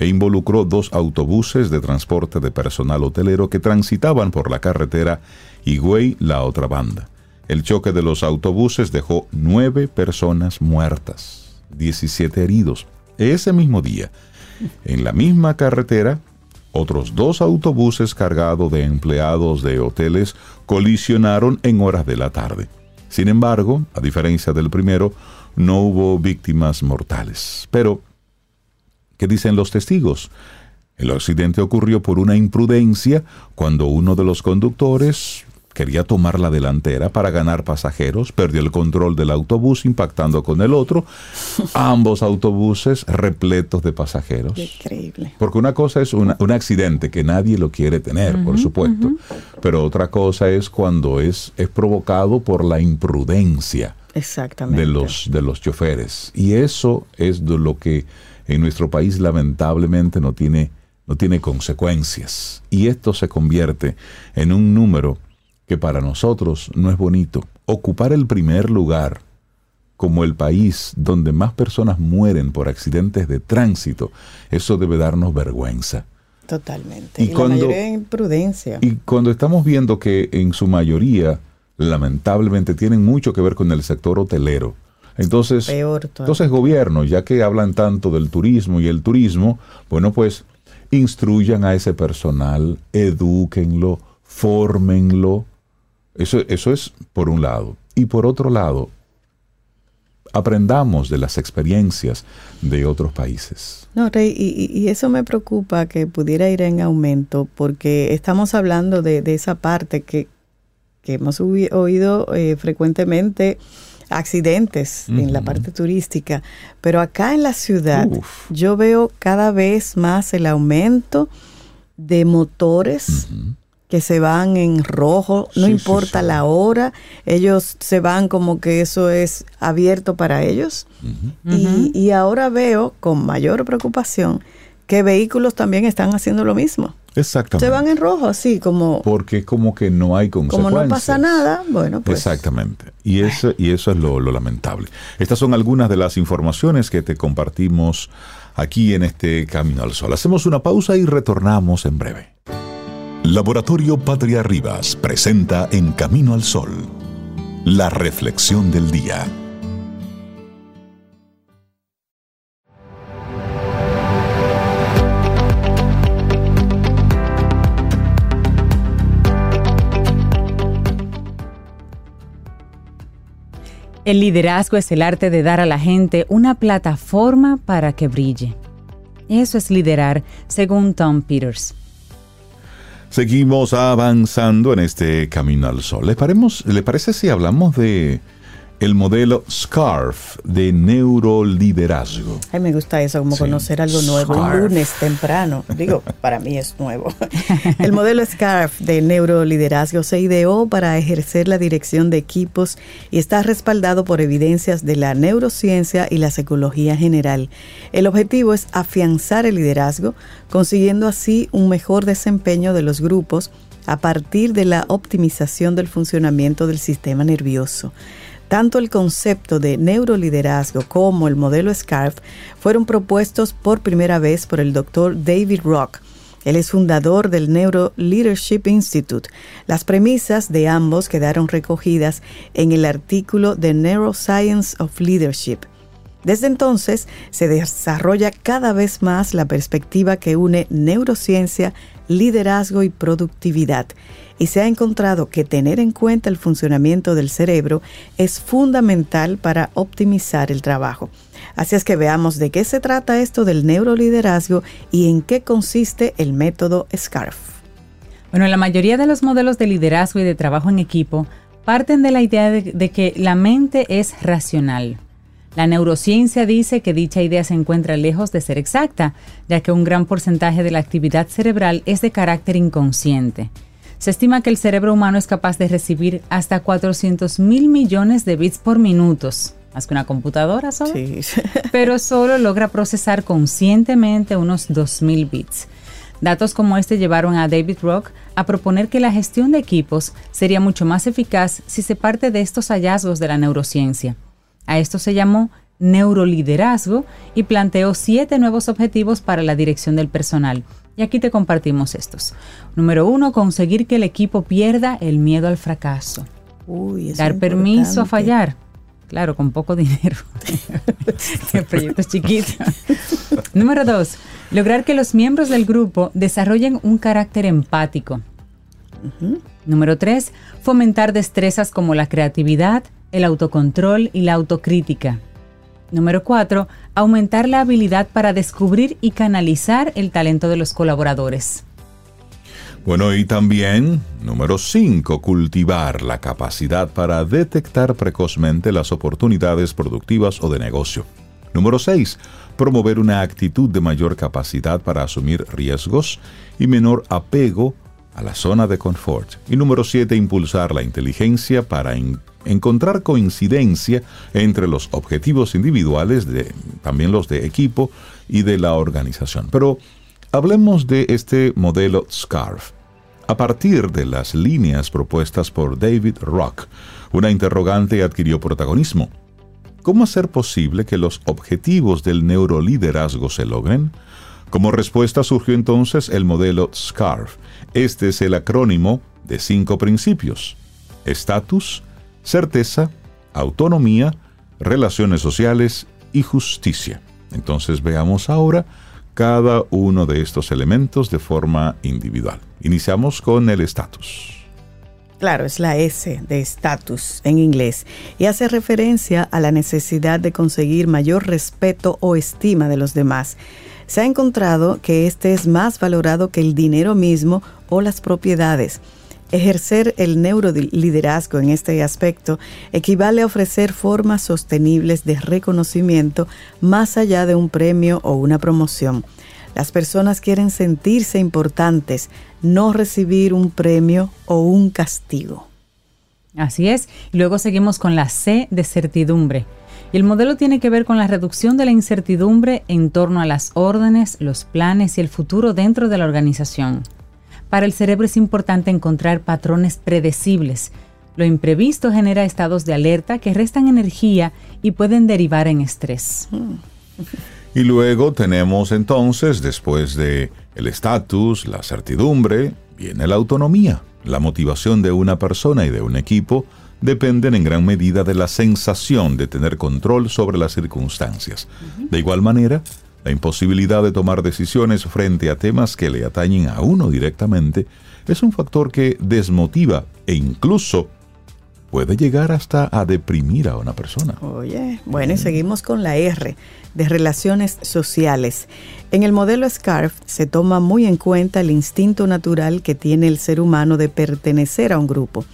e involucró dos autobuses de transporte de personal hotelero que transitaban por la carretera Higüey la otra banda. El choque de los autobuses dejó nueve personas muertas, 17 heridos. Ese mismo día, en la misma carretera, otros dos autobuses cargados de empleados de hoteles colisionaron en horas de la tarde. Sin embargo, a diferencia del primero, no hubo víctimas mortales. Pero, ¿qué dicen los testigos? El accidente ocurrió por una imprudencia cuando uno de los conductores quería tomar la delantera para ganar pasajeros, perdió el control del autobús impactando con el otro, ambos autobuses repletos de pasajeros. Increíble. Porque una cosa es un accidente que nadie lo quiere tener, por supuesto, pero otra cosa es cuando es, es provocado por la imprudencia Exactamente. de los, de los choferes. Y eso es de lo que en nuestro país lamentablemente no tiene, no tiene consecuencias. Y esto se convierte en un número que para nosotros no es bonito. Ocupar el primer lugar como el país donde más personas mueren por accidentes de tránsito, eso debe darnos vergüenza. Totalmente. Y, cuando, la imprudencia. Y cuando estamos viendo que en su mayoría, lamentablemente, tienen mucho que ver con el sector hotelero. Entonces, entonces gobierno, ya que hablan tanto del turismo y el turismo, bueno, pues instruyan a ese personal, edúquenlo, fórmenlo, eso, eso es por un lado. Y por otro lado, aprendamos de las experiencias de otros países. No, Rey, y, eso me preocupa que pudiera ir en aumento porque estamos hablando de, esa parte que, hemos oído eh, frecuentemente accidentes en la parte turística, pero acá en la ciudad yo veo cada vez más el aumento de motores que se van en rojo, no importa la hora, ellos se van como que eso es abierto para ellos. y, y, ahora veo con mayor preocupación que vehículos también están haciendo lo mismo. Exactamente. Se van en rojo, así como... Porque como que no hay consecuencias. Como no pasa nada, bueno, pues... Exactamente. Y eso, y eso es lo, lo lamentable. Estas son algunas de las informaciones que te compartimos aquí en este Camino al Sol. Hacemos una pausa y retornamos en breve. Laboratorio Patria Rivas presenta En Camino al Sol, la reflexión del día. El liderazgo es el arte de dar a la gente una plataforma para que brille. Eso es liderar, según Tom Peters. Seguimos avanzando en este camino al sol. ¿Le, ¿Le parece si hablamos de el modelo SCARF de neuroliderazgo. Ay, me gusta eso, como conocer algo nuevo. Un lunes temprano. Digo, <laughs> para mí es nuevo. El modelo SCARF de neuroliderazgo se ideó para ejercer la dirección de equipos y está respaldado por evidencias de la neurociencia y la psicología general. El objetivo es afianzar el liderazgo, consiguiendo así un mejor desempeño de los grupos a partir de la optimización del funcionamiento del sistema nervioso. Tanto el concepto de neuroliderazgo como el modelo SCARF fueron propuestos por primera vez por el doctor David Rock. Él es fundador del Neuro Leadership Institute. Las premisas de ambos quedaron recogidas en el artículo The Neuroscience of Leadership. Desde entonces se desarrolla cada vez más la perspectiva que une neurociencia, liderazgo y productividad y se ha encontrado que tener en cuenta el funcionamiento del cerebro es fundamental para optimizar el trabajo. Así es que veamos de qué se trata esto del neuroliderazgo y en qué consiste el método SCARF. Bueno, la mayoría de los modelos de liderazgo y de trabajo en equipo parten de la idea de, de que la mente es racional. La neurociencia dice que dicha idea se encuentra lejos de ser exacta, ya que un gran porcentaje de la actividad cerebral es de carácter inconsciente. Se estima que el cerebro humano es capaz de recibir hasta 400 mil millones de bits por minuto, más que una computadora solo, Sí. <laughs> pero solo logra procesar conscientemente unos 2.000 bits. Datos como este llevaron a David Rock a proponer que la gestión de equipos sería mucho más eficaz si se parte de estos hallazgos de la neurociencia. A esto se llamó neuroliderazgo y planteó siete nuevos objetivos para la dirección del personal. Y aquí te compartimos estos. Número uno, conseguir que el equipo pierda el miedo al fracaso. Uy, Dar permiso a fallar. Claro, con poco <laughs> dinero. El proyecto es chiquito. <laughs> Número dos, lograr que los miembros del grupo desarrollen un carácter empático. Número tres, fomentar destrezas como la creatividad, el autocontrol y la autocrítica. Número cuatro, aumentar la habilidad para descubrir y canalizar el talento de los colaboradores. Bueno, y también, número 5, cultivar la capacidad para detectar precozmente las oportunidades productivas o de negocio. Número 6, promover una actitud de mayor capacidad para asumir riesgos y menor apego a la zona de confort. Y número 7, impulsar la inteligencia para encontrar coincidencia entre los objetivos individuales, de, también los de equipo y de la organización. Pero hablemos de este modelo SCARF. A partir de las líneas propuestas por David Rock, una interrogante adquirió protagonismo. ¿Cómo hacer posible que los objetivos del neuroliderazgo se logren? Como respuesta surgió entonces el modelo SCARF. Este es el acrónimo de cinco principios. Estatus, certeza, autonomía, relaciones sociales y justicia. Entonces veamos ahora cada uno de estos elementos de forma individual. Iniciamos con el estatus. Claro, es la S de estatus en inglés y hace referencia a la necesidad de conseguir mayor respeto o estima de los demás. Se ha encontrado que este es más valorado que el dinero mismo o las propiedades. Ejercer el neuroliderazgo en este aspecto equivale a ofrecer formas sostenibles de reconocimiento más allá de un premio o una promoción. Las personas quieren sentirse importantes, no recibir un premio o un castigo. Así es. Luego seguimos con la C de certidumbre. El modelo tiene que ver con la reducción de la incertidumbre en torno a las órdenes, los planes y el futuro dentro de la organización. Para el cerebro es importante encontrar patrones predecibles. Lo imprevisto genera estados de alerta que restan energía y pueden derivar en estrés. <laughs> Y luego tenemos entonces, después de el estatus, la certidumbre, viene la autonomía. La motivación de una persona y de un equipo dependen en gran medida de la sensación de tener control sobre las circunstancias. De igual manera, la imposibilidad de tomar decisiones frente a temas que le atañen a uno directamente es un factor que desmotiva e incluso puede llegar hasta a deprimir a una persona. Oye, bueno, y seguimos con la R de relaciones sociales. En el modelo SCARF se toma muy en cuenta el instinto natural que tiene el ser humano de pertenecer a un grupo.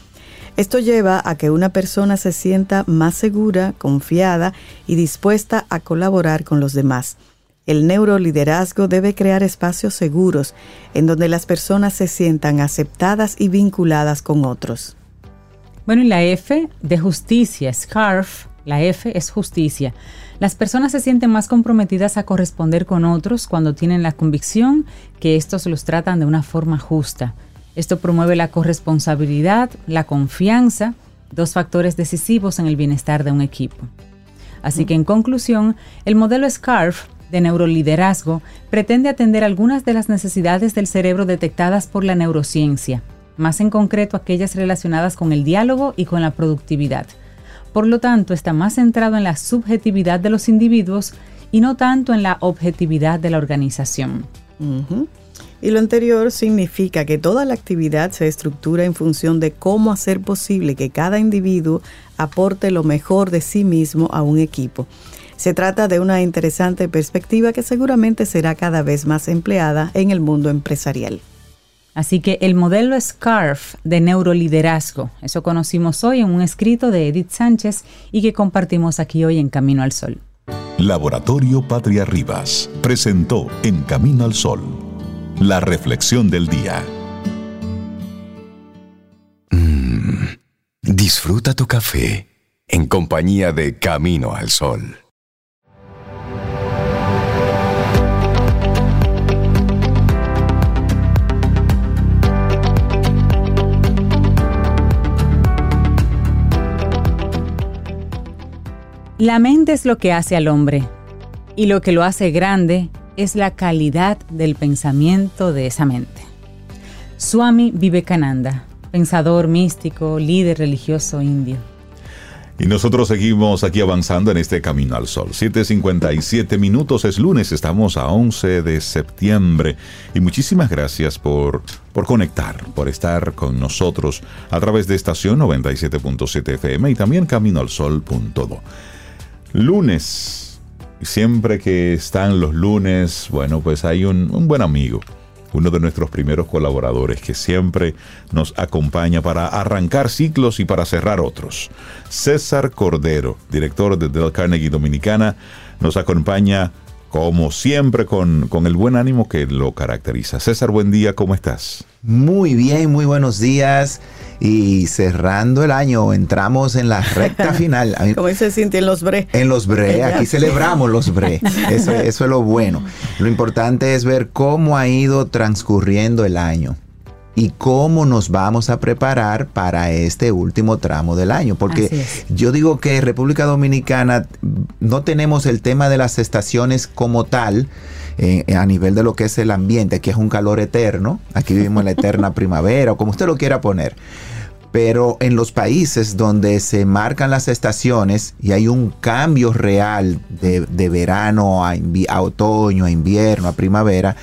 Esto lleva a que una persona se sienta más segura, confiada y dispuesta a colaborar con los demás. El neuroliderazgo debe crear espacios seguros en donde las personas se sientan aceptadas y vinculadas con otros. Bueno, y la F de justicia, SCARF, la F es justicia. Las personas se sienten más comprometidas a corresponder con otros cuando tienen la convicción que estos los tratan de una forma justa. Esto promueve la corresponsabilidad, la confianza, dos factores decisivos en el bienestar de un equipo. Así que en conclusión, el modelo SCARF de neuroliderazgo pretende atender algunas de las necesidades del cerebro detectadas por la neurociencia, más en concreto aquellas relacionadas con el diálogo y con la productividad. Por lo tanto, está más centrado en la subjetividad de los individuos y no tanto en la objetividad de la organización. Y lo anterior significa que toda la actividad se estructura en función de cómo hacer posible que cada individuo aporte lo mejor de sí mismo a un equipo. Se trata de una interesante perspectiva que seguramente será cada vez más empleada en el mundo empresarial. Así que el modelo SCARF de neuroliderazgo, eso conocimos hoy en un escrito de Edith Sánchez y que compartimos aquí hoy en Camino al Sol. Laboratorio Patria Rivas presentó En Camino al Sol, la reflexión del día. Mm, disfruta tu café en compañía de Camino al Sol. La mente es lo que hace al hombre y lo que lo hace grande es la calidad del pensamiento de esa mente. Swami Vivekananda, pensador místico, líder religioso indio. Y nosotros seguimos aquí avanzando en este camino al sol. 7.57 minutos es lunes, estamos a 11 de septiembre. Y muchísimas gracias por, por conectar, por estar con nosotros a través de estación 97.7 FM y también caminoalsol.do. Lunes. Siempre que están los lunes, bueno, pues hay un, buen amigo, uno de nuestros primeros colaboradores que siempre nos acompaña para arrancar ciclos y para cerrar otros. César Cordero, director de Del Carnegie Dominicana, nos acompaña como siempre con, con, el buen ánimo que lo caracteriza. César, buen día, ¿cómo estás? Muy bien, muy buenos días. Y cerrando el año, entramos en la recta <laughs> final. ¿Cómo se siente en los bre? En los bre, aquí celebramos los bre. <laughs> Eso, eso es lo bueno. Lo importante es ver cómo ha ido transcurriendo el año y cómo nos vamos a preparar para este último tramo del año. Porque yo digo que República Dominicana no tenemos el tema de las estaciones como tal. Eh, a nivel de lo que es el ambiente, que es un calor eterno, aquí vivimos la eterna <laughs> primavera, o como usted lo quiera poner. Pero en los países donde se marcan las estaciones y hay un cambio real de, de verano a, a otoño, a invierno, a primavera,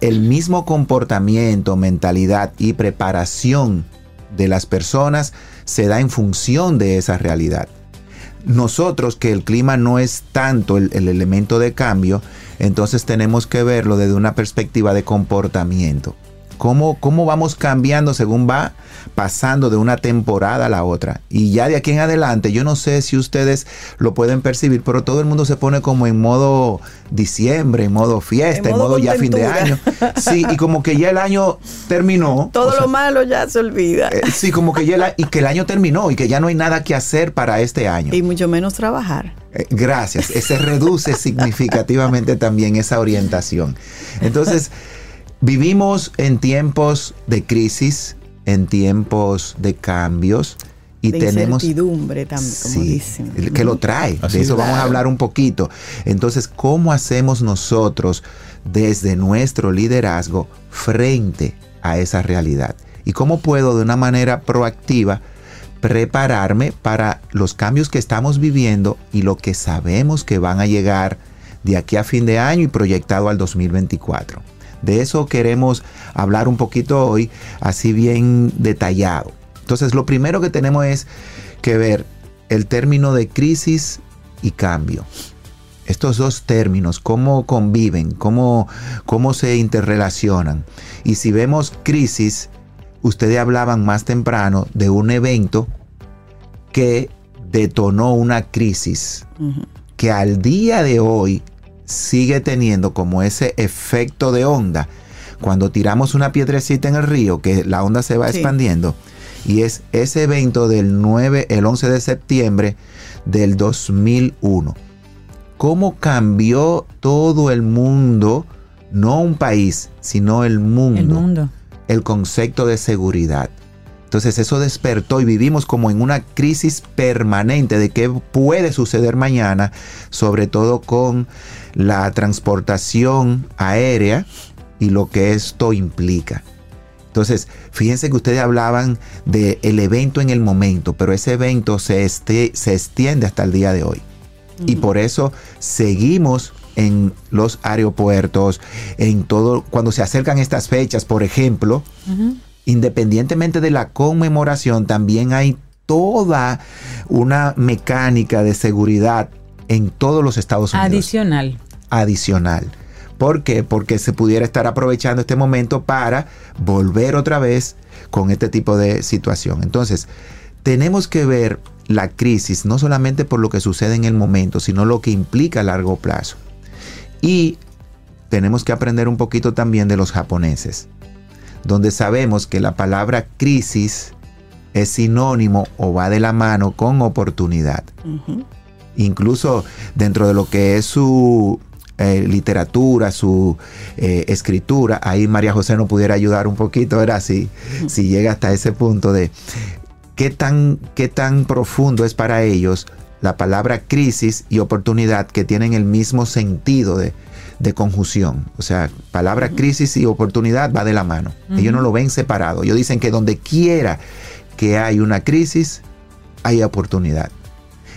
el mismo comportamiento, mentalidad y preparación de las personas se da en función de esa realidad. Nosotros, que el clima no es tanto el, el, elemento de cambio, entonces tenemos que verlo desde una perspectiva de comportamiento. Cómo, cómo vamos cambiando según va pasando de una temporada a la otra. Y ya de aquí en adelante, yo no sé si ustedes lo pueden percibir, pero todo el mundo se pone como en modo diciembre, en modo fiesta, en modo, en modo ya fin de año. Sí, y como que ya el año terminó. <laughs> Todo o sea, lo malo ya se olvida. Eh, sí, como que ya el, y que el año terminó y que ya no hay nada que hacer para este año. Y mucho menos trabajar. Eh, gracias. Se reduce <laughs> significativamente también esa orientación. Entonces, vivimos en tiempos de crisis, en tiempos de cambios y de tenemos incertidumbre también, como sí, dicen. que lo trae. Así de eso es. vamos a hablar un poquito. Entonces, ¿cómo hacemos nosotros desde nuestro liderazgo frente a esa realidad? ¿Y cómo puedo de una manera proactiva prepararme para los cambios que estamos viviendo y lo que sabemos que van a llegar de aquí a fin de año y proyectado al 2024? De eso queremos hablar un poquito hoy, así bien detallado. Entonces, lo primero que tenemos es que ver el término de crisis y cambio. Estos dos términos, cómo conviven, cómo, cómo se interrelacionan. Y si vemos crisis, ustedes hablaban más temprano de un evento que detonó una crisis, uh -huh. que al día de hoy sigue teniendo como ese efecto de onda. Cuando tiramos una piedrecita en el río, que la onda se va sí. expandiendo, y es ese evento del 9, el 11 de septiembre del 2001. ¿Cómo cambió todo el mundo, no un país, sino el mundo, el, mundo. el concepto de seguridad? Entonces eso despertó y vivimos como en una crisis permanente de qué puede suceder mañana, sobre todo con la transportación aérea y lo que esto implica. Entonces, fíjense que ustedes hablaban del el evento en el momento, pero ese evento se, este, se extiende hasta el día de hoy. Uh -huh. Y por eso seguimos en los aeropuertos, en todo, cuando se acercan estas fechas, por ejemplo, uh -huh. independientemente de la conmemoración, también hay toda una mecánica de seguridad en todos los Estados Unidos. Adicional. Adicional. ¿Por qué? Porque se pudiera estar aprovechando este momento para volver otra vez con este tipo de situación. Entonces, tenemos que ver la crisis no solamente por lo que sucede en el momento, sino lo que implica a largo plazo. Y tenemos que aprender un poquito también de los japoneses, donde sabemos que la palabra crisis es sinónimo o va de la mano con oportunidad. Incluso dentro de lo que es su eh, literatura, su eh, escritura, ahí María José nos pudiera ayudar un poquito, ¿verdad? Si, si llega hasta ese punto de qué tan, qué tan profundo es para ellos la palabra crisis y oportunidad que tienen el mismo sentido de, de conjunción. O sea, palabra crisis y oportunidad va de la mano. Ellos no lo ven separado. Ellos dicen que donde quiera que hay una crisis, hay oportunidad.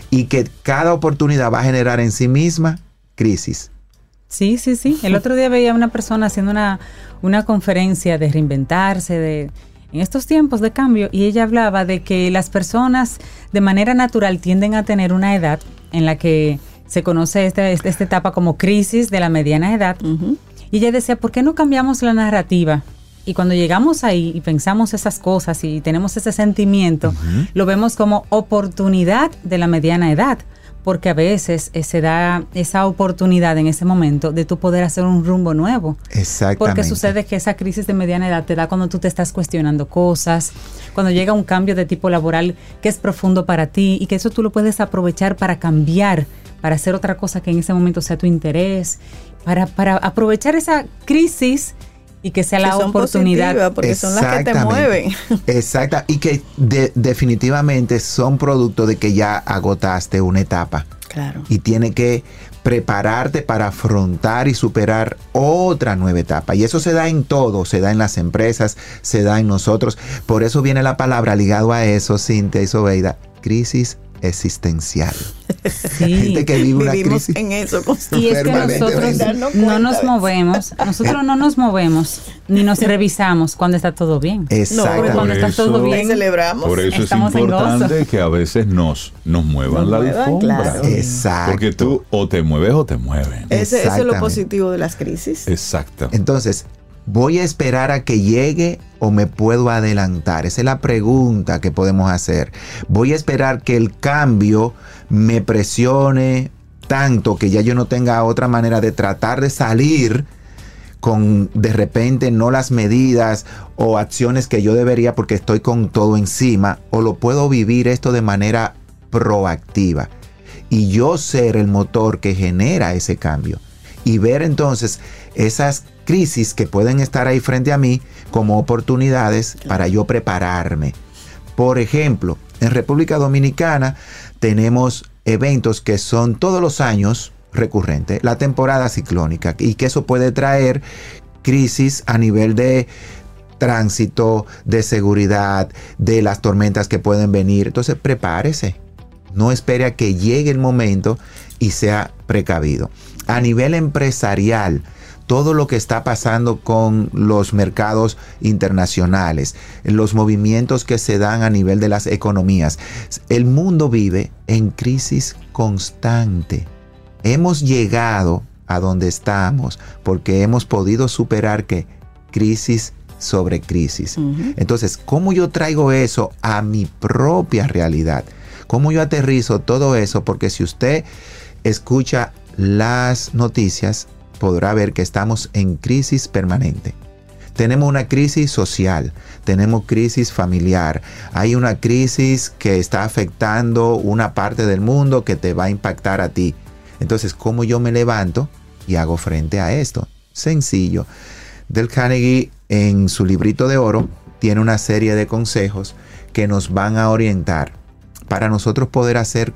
Y que cada oportunidad va a generar en sí misma crisis. Sí, sí, sí. El otro día veía a una persona haciendo una, una conferencia de reinventarse, de en estos tiempos de cambio, y ella hablaba de que las personas de manera natural tienden a tener una edad en la que se conoce esta, esta etapa como crisis de la mediana edad. Y ella decía, ¿por qué no cambiamos la narrativa? Y cuando llegamos ahí y pensamos esas cosas y tenemos ese sentimiento, lo vemos como oportunidad de la mediana edad porque a veces eh, se da esa oportunidad en ese momento de tú poder hacer un rumbo nuevo. Exactamente. Porque sucede que esa crisis de mediana edad te da cuando tú te estás cuestionando cosas, cuando llega un cambio de tipo laboral que es profundo para ti y que eso tú lo puedes aprovechar para cambiar, para hacer otra cosa que en ese momento sea tu interés, para, para aprovechar esa crisis y que sea la oportunidad. Porque son las que te mueven. <laughs> Exacto. Y que definitivamente son producto de que ya agotaste una etapa. Claro. Y tiene que prepararte para afrontar y superar otra nueva etapa. Y eso se da en todo, se da en las empresas, se da en nosotros. Por eso viene la palabra ligado a eso, Cintia y Sobeida, crisis existencial. Sí. Gente que vive una Vivimos crisis en eso Y es que nosotros no nos movemos, nosotros no nos movemos ni nos revisamos cuando está todo bien. Porque Exactamente. cuando está todo bien, celebramos. Por eso Estamos es importante que a veces nos, nos muevan Nos la muevan, alfombra. claro. Exacto. Porque tú o te mueves o te mueven. Ese, eso es lo Exactamente. positivo de las crisis. Exacto. Entonces, ¿voy a esperar a que llegue o me puedo adelantar? Esa es la pregunta que podemos hacer. ¿Voy a esperar que el cambio me presione tanto que ya yo no tenga otra manera de tratar de salir? con de repente no las medidas o acciones que yo debería porque estoy con todo encima o lo puedo vivir esto de manera proactiva y yo ser el motor que genera ese cambio y ver entonces esas crisis que pueden estar ahí frente a mí como oportunidades para yo prepararme. Por ejemplo, en República Dominicana tenemos eventos que son todos los años recurrentes, la temporada ciclónica, y que eso puede traer crisis a nivel de tránsito, de seguridad, de las tormentas que pueden venir. Entonces prepárese. No espere a que llegue el momento y sea precavido. A nivel empresarial, todo lo que está pasando con los mercados internacionales, los movimientos que se dan a nivel de las economías. El mundo vive en crisis constante. Hemos llegado a donde estamos porque hemos podido superar que crisis sobre crisis. Entonces, ¿cómo yo traigo eso a mi propia realidad? ¿Cómo yo aterrizo todo eso? Porque si usted escucha las noticias, podrá ver que estamos en crisis permanente. Tenemos una crisis social, tenemos crisis familiar, hay una crisis que está afectando una parte del mundo que te va a impactar a ti. Entonces, ¿cómo yo me levanto y hago frente a esto? Sencillo. Del Carnegie en su librito de oro tiene una serie de consejos que nos van a orientar para nosotros poder hacer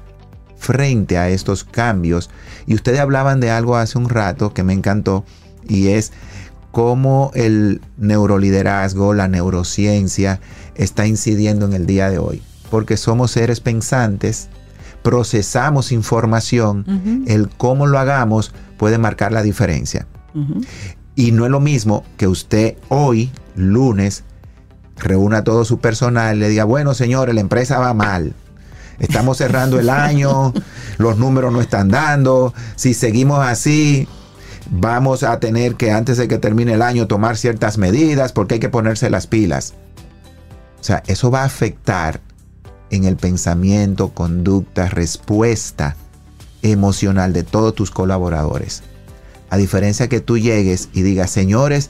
frente a estos cambios. Y ustedes hablaban de algo hace un rato que me encantó y es cómo el neuroliderazgo, la neurociencia está incidiendo en el día de hoy. Porque somos seres pensantes, procesamos información, el cómo lo hagamos puede marcar la diferencia. Y no es lo mismo que usted hoy, lunes, reúna a todo su personal y le diga, bueno señores, la empresa va mal. Estamos cerrando el año, los números no están dando, si seguimos así, vamos a tener que antes de que termine el año tomar ciertas medidas porque hay que ponerse las pilas. O sea, eso va a afectar en el pensamiento, conducta, respuesta emocional de todos tus colaboradores. A diferencia que tú llegues y digas, señores,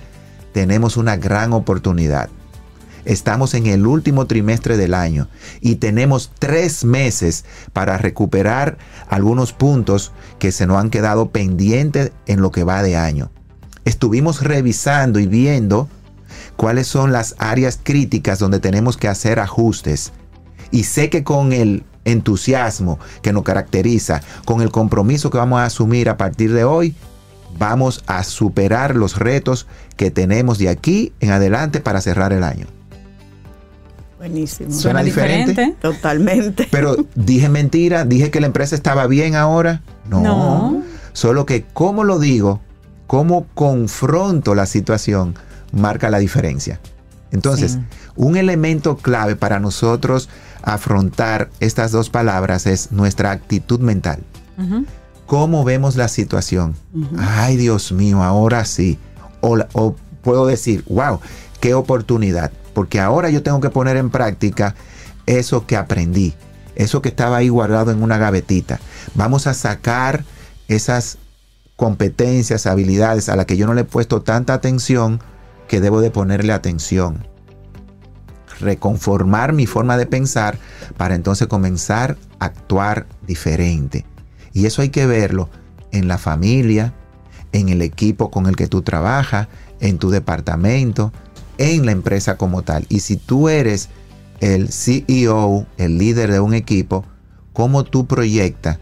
tenemos una gran oportunidad. Estamos en el último trimestre del año y tenemos tres meses para recuperar algunos puntos que se nos han quedado pendientes en lo que va de año. Estuvimos revisando y viendo cuáles son las áreas críticas donde tenemos que hacer ajustes. Y sé que con el entusiasmo que nos caracteriza, con el compromiso que vamos a asumir a partir de hoy, vamos a superar los retos que tenemos de aquí en adelante para cerrar el año. Buenísimo. ¿Suena diferente? Totalmente. Pero dije mentira, dije que la empresa estaba bien ahora. No. No. Solo que cómo lo digo, cómo confronto la situación, marca la diferencia. Entonces, Sí. un elemento clave para nosotros afrontar estas dos palabras es nuestra actitud mental. ¿Cómo vemos la situación? Ay, Dios mío, ahora sí. O, o puedo decir, wow, qué oportunidad. Porque ahora yo tengo que poner en práctica eso que aprendí. Eso que estaba ahí guardado en una gavetita. Vamos a sacar esas competencias, habilidades a las que yo no le he puesto tanta atención que debo de ponerle atención. Reconformar mi forma de pensar para entonces comenzar a actuar diferente. Y eso hay que verlo en la familia, en el equipo con el que tú trabajas, en tu departamento, en la empresa como tal. Y si tú eres el CEO, el líder de un equipo, ¿cómo tú proyectas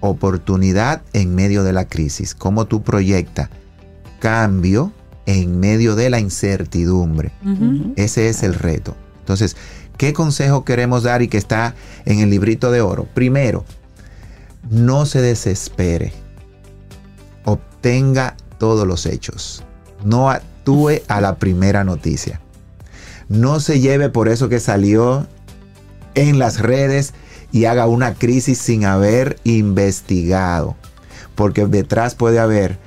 oportunidad en medio de la crisis? ¿Cómo tú proyectas cambio en medio de la incertidumbre? Ese es el reto. Entonces, ¿qué consejo queremos dar y que está en el librito de oro? Primero, no se desespere. Obtenga todos los hechos. No actúe a la primera noticia. No se lleve por eso que salió en las redes y haga una crisis sin haber investigado. Porque detrás puede haber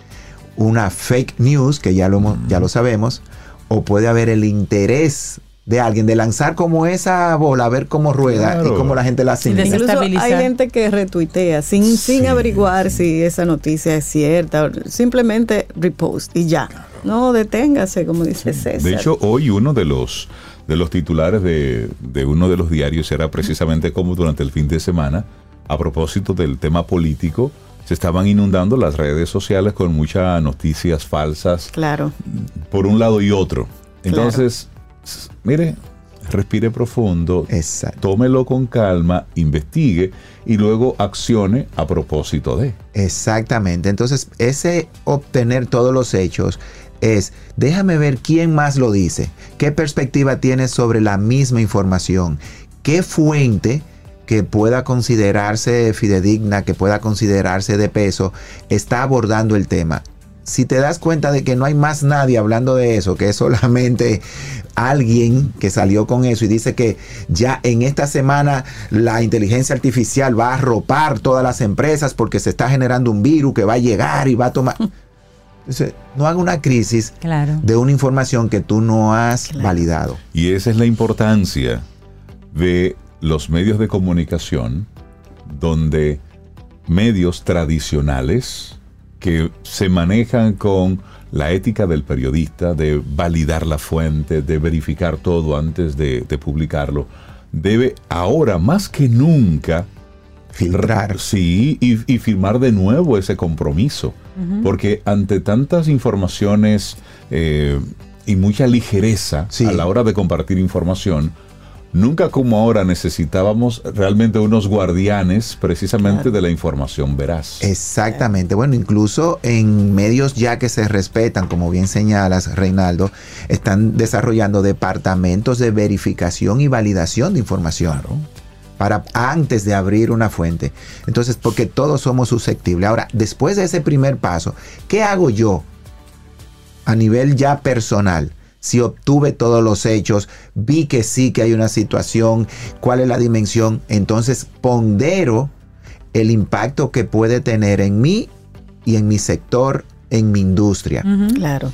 una fake news, que ya lo, hemos- ya lo sabemos, o puede haber el interés de alguien de lanzar como esa bola, a ver cómo rueda Claro. y cómo la gente la asimila. Incluso hay gente que retuitea sin, Sí. sin averiguar si esa noticia es cierta. Simplemente repost y ya. No deténgase, como dice César. De hecho, hoy uno de los de los titulares de, de uno de los diarios era precisamente como durante el fin de semana, a propósito del tema político, se estaban inundando las redes sociales con muchas noticias falsas claro. por un lado y otro. Entonces, mire, respire profundo, Exacto. tómelo con calma, investigue y luego accione a propósito de. Exactamente. Entonces, ese obtener todos los hechos es, déjame ver quién más lo dice, qué perspectiva tiene sobre la misma información, qué fuente que pueda considerarse fidedigna, que pueda considerarse de peso, está abordando el tema. Si te das cuenta de que no hay más nadie hablando de eso, que es solamente alguien que salió con eso y dice que ya en esta semana la inteligencia artificial va a arropar todas las empresas porque se está generando un virus que va a llegar y va a tomar... <laughs> Entonces, no haga una crisis Claro. de una información que tú no has Claro. validado. Y esa es la importancia de los medios de comunicación, donde medios tradicionales que se manejan con la ética del periodista, de validar la fuente, de verificar todo antes de, de publicarlo, debe ahora más que nunca Filtrar. Sí, y, y firmar de nuevo ese compromiso. Porque ante tantas informaciones eh, y mucha ligereza Sí. a la hora de compartir información, nunca como ahora necesitábamos realmente unos guardianes precisamente de la información veraz. Exactamente. Bueno, incluso en medios ya que se respetan, como bien señalas, Reinaldo, están desarrollando departamentos de verificación y validación de información. Para antes de abrir una fuente. Entonces, porque todos somos susceptibles. Ahora, después de ese primer paso, ¿qué hago yo a nivel ya personal? Si obtuve todos los hechos, vi que sí que hay una situación, cuál es la dimensión, entonces pondero el impacto que puede tener en mí y en mi sector, en mi industria. Claro.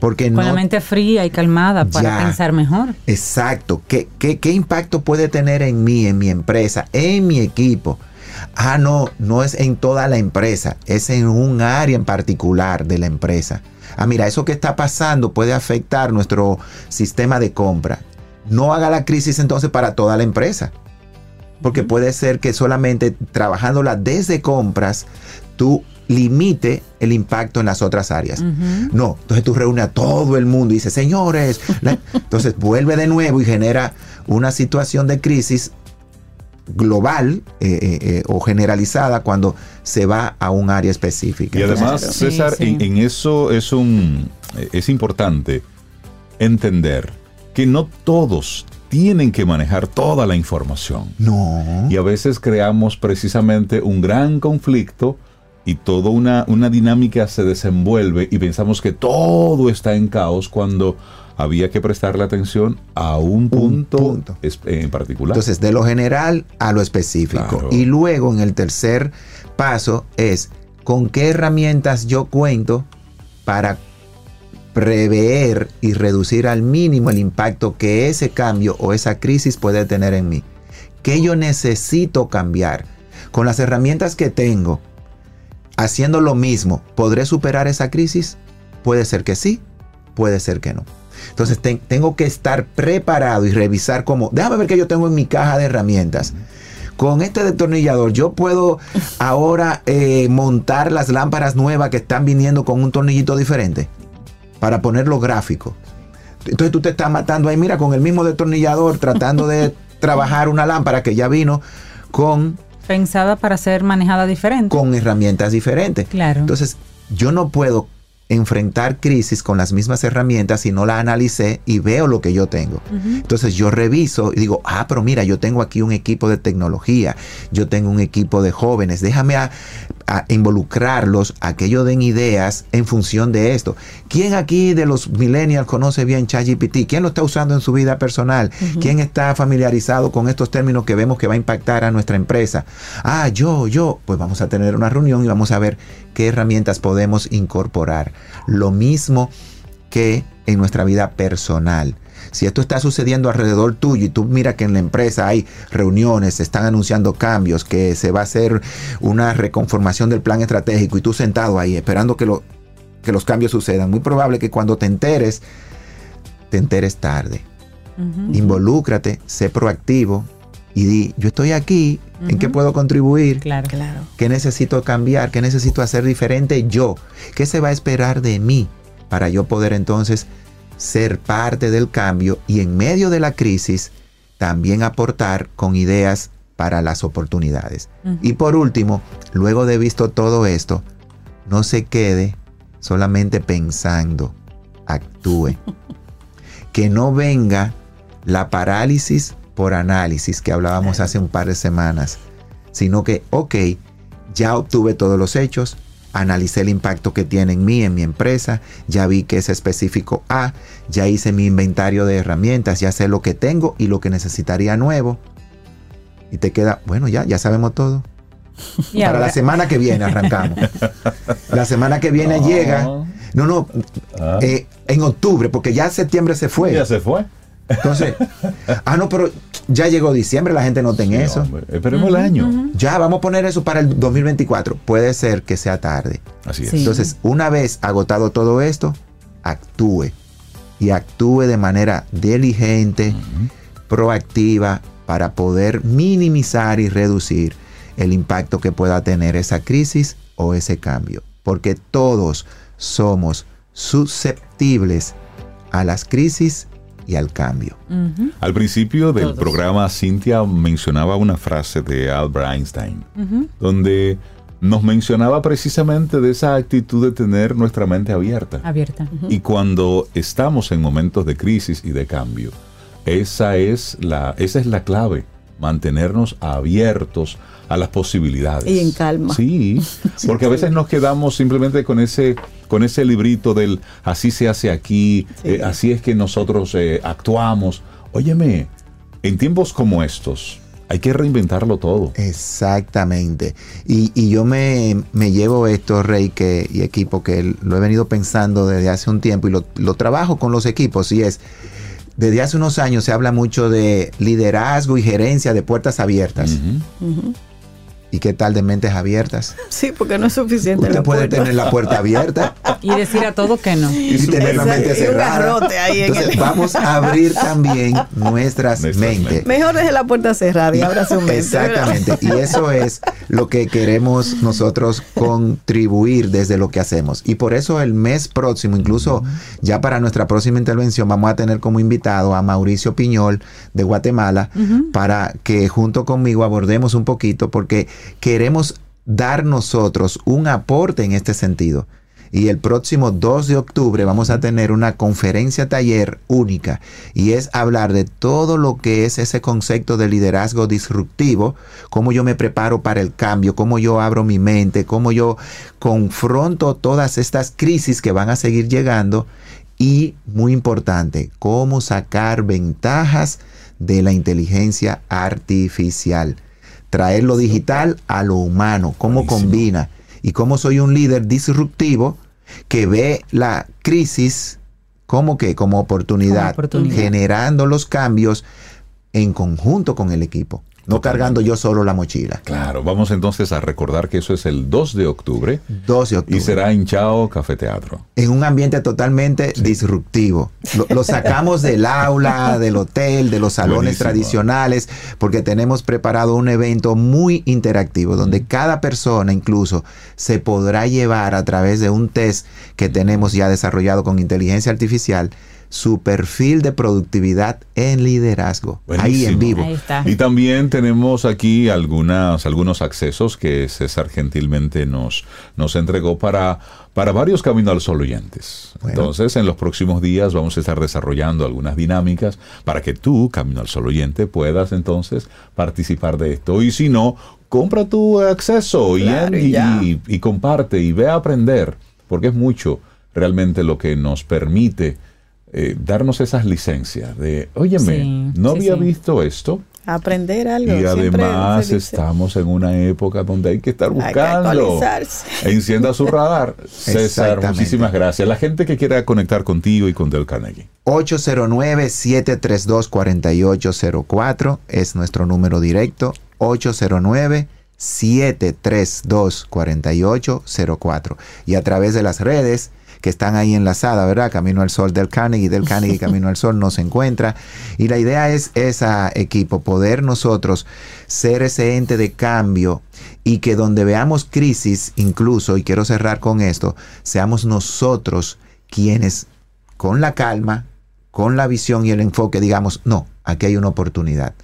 Porque Con no, la mente fría y calmada para Ya. pensar mejor. Exacto. ¿Qué, qué, qué impacto puede tener en mí, en mi empresa, en mi equipo? Ah, no, no es en toda la empresa, es en un área en particular de la empresa. Ah, mira, eso que está pasando puede afectar nuestro sistema de compra. No haga la crisis entonces para toda la empresa. Porque puede ser que solamente trabajándola desde compras, tú limite el impacto en las otras áreas. No, entonces tú reúnes a todo el mundo y dices, señores, la-". <laughs> entonces vuelve de nuevo y genera una situación de crisis global eh, eh, eh, o generalizada cuando se va a un área específica. Y además, Claro. César, Sí, sí. En, en eso es un es importante entender que no todos tienen que manejar toda la información. no. Y a veces creamos precisamente un gran conflicto y toda una, una dinámica se desenvuelve y pensamos que todo está en caos cuando había que prestarle atención a un punto, punto. es- en particular. Entonces, de lo general a lo específico. Claro. Y luego, en el tercer paso, es con qué herramientas yo cuento para prever y reducir al mínimo el impacto que ese cambio o esa crisis puede tener en mí. ¿Qué yo necesito cambiar? Con las herramientas que tengo, haciendo lo mismo, ¿podré superar esa crisis? Puede ser que sí, puede ser que no. Entonces ten- tengo que estar preparado y revisar cómo, déjame ver qué yo tengo en mi caja de herramientas. Con este destornillador yo puedo ahora eh, montar las lámparas nuevas que están viniendo con un tornillito diferente para ponerlo gráfico. Entonces tú te estás matando ahí, mira, con el mismo destornillador tratando de <laughs> trabajar una lámpara que ya vino con, Pensada para ser manejada diferente. con herramientas diferentes. Claro. Entonces, yo no puedo enfrentar crisis con las mismas herramientas si no la analicé y veo lo que yo tengo. Entonces yo reviso y digo, ah, pero mira, yo tengo aquí un equipo de tecnología, yo tengo un equipo de jóvenes, déjame a, a involucrarlos a que ellos den ideas en función de esto. ¿Quién aquí de los millennials conoce bien ChatGPT? ¿Quién lo está usando en su vida personal? ¿Quién está familiarizado con estos términos que vemos que va a impactar a nuestra empresa? Ah, yo, yo, pues vamos a tener una reunión y vamos a ver qué herramientas podemos incorporar. Lo mismo que en nuestra vida personal. Si esto está sucediendo alrededor tuyo y tú mira que en la empresa hay reuniones, se están anunciando cambios, que se va a hacer una reconformación del plan estratégico y tú sentado ahí esperando que, lo, que los cambios sucedan, muy probable que cuando te enteres, te enteres tarde. Involúcrate, sé proactivo y di, yo estoy aquí, ¿en qué puedo contribuir? Claro. Claro. ¿Qué necesito cambiar? ¿Qué necesito hacer diferente yo? ¿Qué se va a esperar de mí para yo poder entonces ser parte del cambio y en medio de la crisis también aportar con ideas para las oportunidades? Y por último, luego de visto todo esto, no se quede solamente pensando, actúe. <laughs> que no venga la parálisis por análisis que hablábamos hace un par de semanas, sino que, ok, ya obtuve todos los hechos, analicé el impacto que tiene en mí, en mi empresa, ya vi que es específico A, ya hice mi inventario de herramientas, ya sé lo que tengo y lo que necesitaría nuevo. Y te queda, bueno, ya, ya sabemos todo. <laughs> Y Para ahora- la semana que viene arrancamos. la semana que viene No. llega. No, no, Ah. eh, en octubre, porque ya septiembre se fue. ya se fue. Entonces, ah, no, pero ya llegó diciembre, la gente no en Sí, eso. hombre, esperemos el año. Ya, vamos a poner eso para el 2024. Puede ser que sea tarde. Así es. Sí. Entonces, una vez agotado todo esto, actúe. Y actúe de manera diligente, proactiva, para poder minimizar y reducir el impacto que pueda tener esa crisis o ese cambio. Porque todos somos susceptibles a las crisis y al cambio. Al principio del Todos. programa, Cintia mencionaba una frase de Albert Einstein, donde nos mencionaba precisamente de esa actitud de tener nuestra mente abierta. Abierta. Y cuando estamos en momentos de crisis y de cambio, esa es la, esa es la clave, mantenernos abiertos a las posibilidades. Y en calma. Sí, <laughs> porque a veces nos quedamos simplemente con ese, con ese librito del así se hace aquí, Sí. eh, así es que nosotros eh, actuamos. Óyeme, en tiempos como estos, hay que reinventarlo todo. Exactamente. Y, y yo me, me llevo esto, Rey, que, y equipo, que lo he venido pensando desde hace un tiempo y lo, lo trabajo con los equipos, y es, desde hace unos años se habla mucho de liderazgo y gerencia de puertas abiertas. ¿Y qué tal de mentes abiertas? Sí, porque no es suficiente. Usted la puede puerta. tener la puerta abierta <laughs> Y decir a todo que no. y tener la mente cerrada. ahí en Entonces el- vamos a abrir también <laughs> nuestras, Nuestras mentes. Mejor deje la puerta cerrada y abra su mente. ¿verdad? Exactamente. Y eso es lo que queremos nosotros contribuir desde lo que hacemos. Y por eso el mes próximo, incluso ya para nuestra próxima intervención, vamos a tener como invitado a Mauricio Piñol de Guatemala para que junto conmigo abordemos un poquito porque queremos dar nosotros un aporte en este sentido. Y el próximo 2 de octubre vamos a tener una conferencia taller única y es hablar de todo lo que es ese concepto de liderazgo disruptivo, cómo yo me preparo para el cambio, cómo yo abro mi mente, cómo yo confronto todas estas crisis que van a seguir llegando y, muy importante, cómo sacar ventajas de la inteligencia artificial. Traer lo digital a lo humano, cómo Buenísimo. combina y cómo soy un líder disruptivo que ve la crisis como que como oportunidad, Como oportunidad. generando los cambios en conjunto con el equipo, no cargando yo solo la mochila. Claro, vamos entonces a recordar que eso es el 2 de octubre 2 de octubre. y será en Chao Café Teatro. en un ambiente totalmente disruptivo. Lo, lo sacamos <laughs> del aula, del hotel, de los salones Buenísimo. tradicionales, porque tenemos preparado un evento muy interactivo, donde cada persona incluso se podrá llevar a través de un test que tenemos ya desarrollado con inteligencia artificial su perfil de productividad en liderazgo. Ahí en vivo. Ahí está. Y también tenemos aquí algunas, algunos accesos que César gentilmente nos, nos entregó para, para varios Camino al Sol oyentes. Bueno. Entonces, en los próximos días vamos a estar desarrollando algunas dinámicas para que tú, Camino al Sol oyente, puedas entonces participar de esto. Y si no, compra tu acceso y- Claro, y y, ya. y- y comparte y ve a aprender, porque es mucho realmente lo que nos permite eh, darnos esas licencias de, óyeme, Sí, no sí, había sí. visto esto. Aprender algo. Y además estamos en una época donde hay que estar Hay que buscando. actualizarse. Encienda su radar. <laughs> César, muchísimas gracias. La gente que quiera conectar contigo y con Del Carnegie. 809-732-4804 es nuestro número directo. 809-732-4804. Y a través de las redes que están ahí enlazadas, ¿verdad? Camino al Sol del Carnegie, del Carnegie <laughs> Camino al Sol nos encuentra. Y la idea es esa, equipo, poder nosotros ser ese ente de cambio y que donde veamos crisis, incluso, y quiero cerrar con esto, seamos nosotros quienes con la calma, con la visión y el enfoque, digamos, no, aquí hay una oportunidad.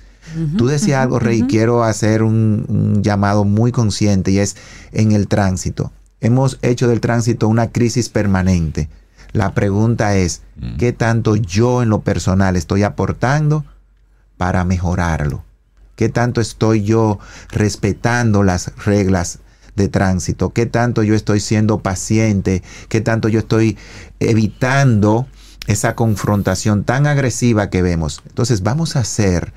Tú decías algo, Rey, quiero hacer un, un llamado muy consciente y es en el tránsito. Hemos hecho del tránsito una crisis permanente. La pregunta es, ¿qué tanto yo en lo personal estoy aportando para mejorarlo? ¿Qué tanto estoy yo respetando las reglas de tránsito? ¿Qué tanto yo estoy siendo paciente? ¿Qué tanto yo estoy evitando esa confrontación tan agresiva que vemos? Entonces vamos a ser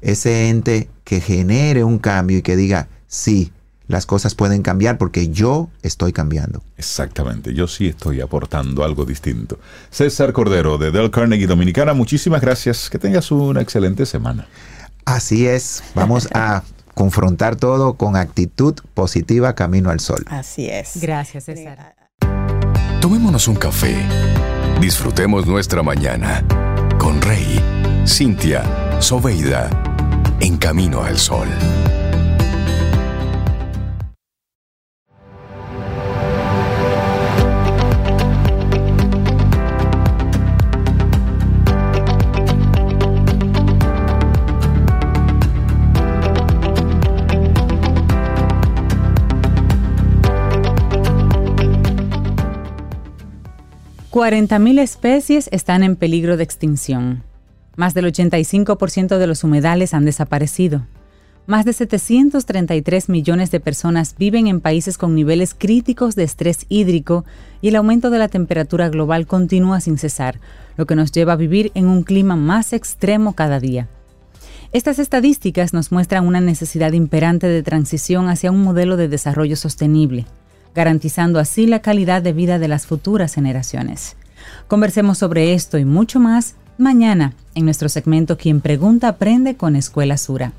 ese ente que genere un cambio y que diga, sí, las cosas pueden cambiar porque yo estoy cambiando. Exactamente, yo sí estoy aportando algo distinto. César Cordero de Del Carnegie Dominicana, muchísimas gracias. Que tengas una excelente semana. Así es, vamos a <laughs> confrontar todo con actitud positiva camino al sol. Así es. Gracias, César. Tomémonos un café. Disfrutemos nuestra mañana con Rey, Cintia, Soveida, en camino al sol. Cuarenta mil especies están en peligro de extinción. Más del 85% de los humedales han desaparecido. Más de 733 millones de personas viven en países con niveles críticos de estrés hídrico y el aumento de la temperatura global continúa sin cesar, lo que nos lleva a vivir en un clima más extremo cada día. Estas estadísticas nos muestran una necesidad imperante de transición hacia un modelo de desarrollo sostenible, garantizando así la calidad de vida de las futuras generaciones. Conversemos sobre esto y mucho más mañana en nuestro segmento Quien Pregunta Aprende con Escuela Sura.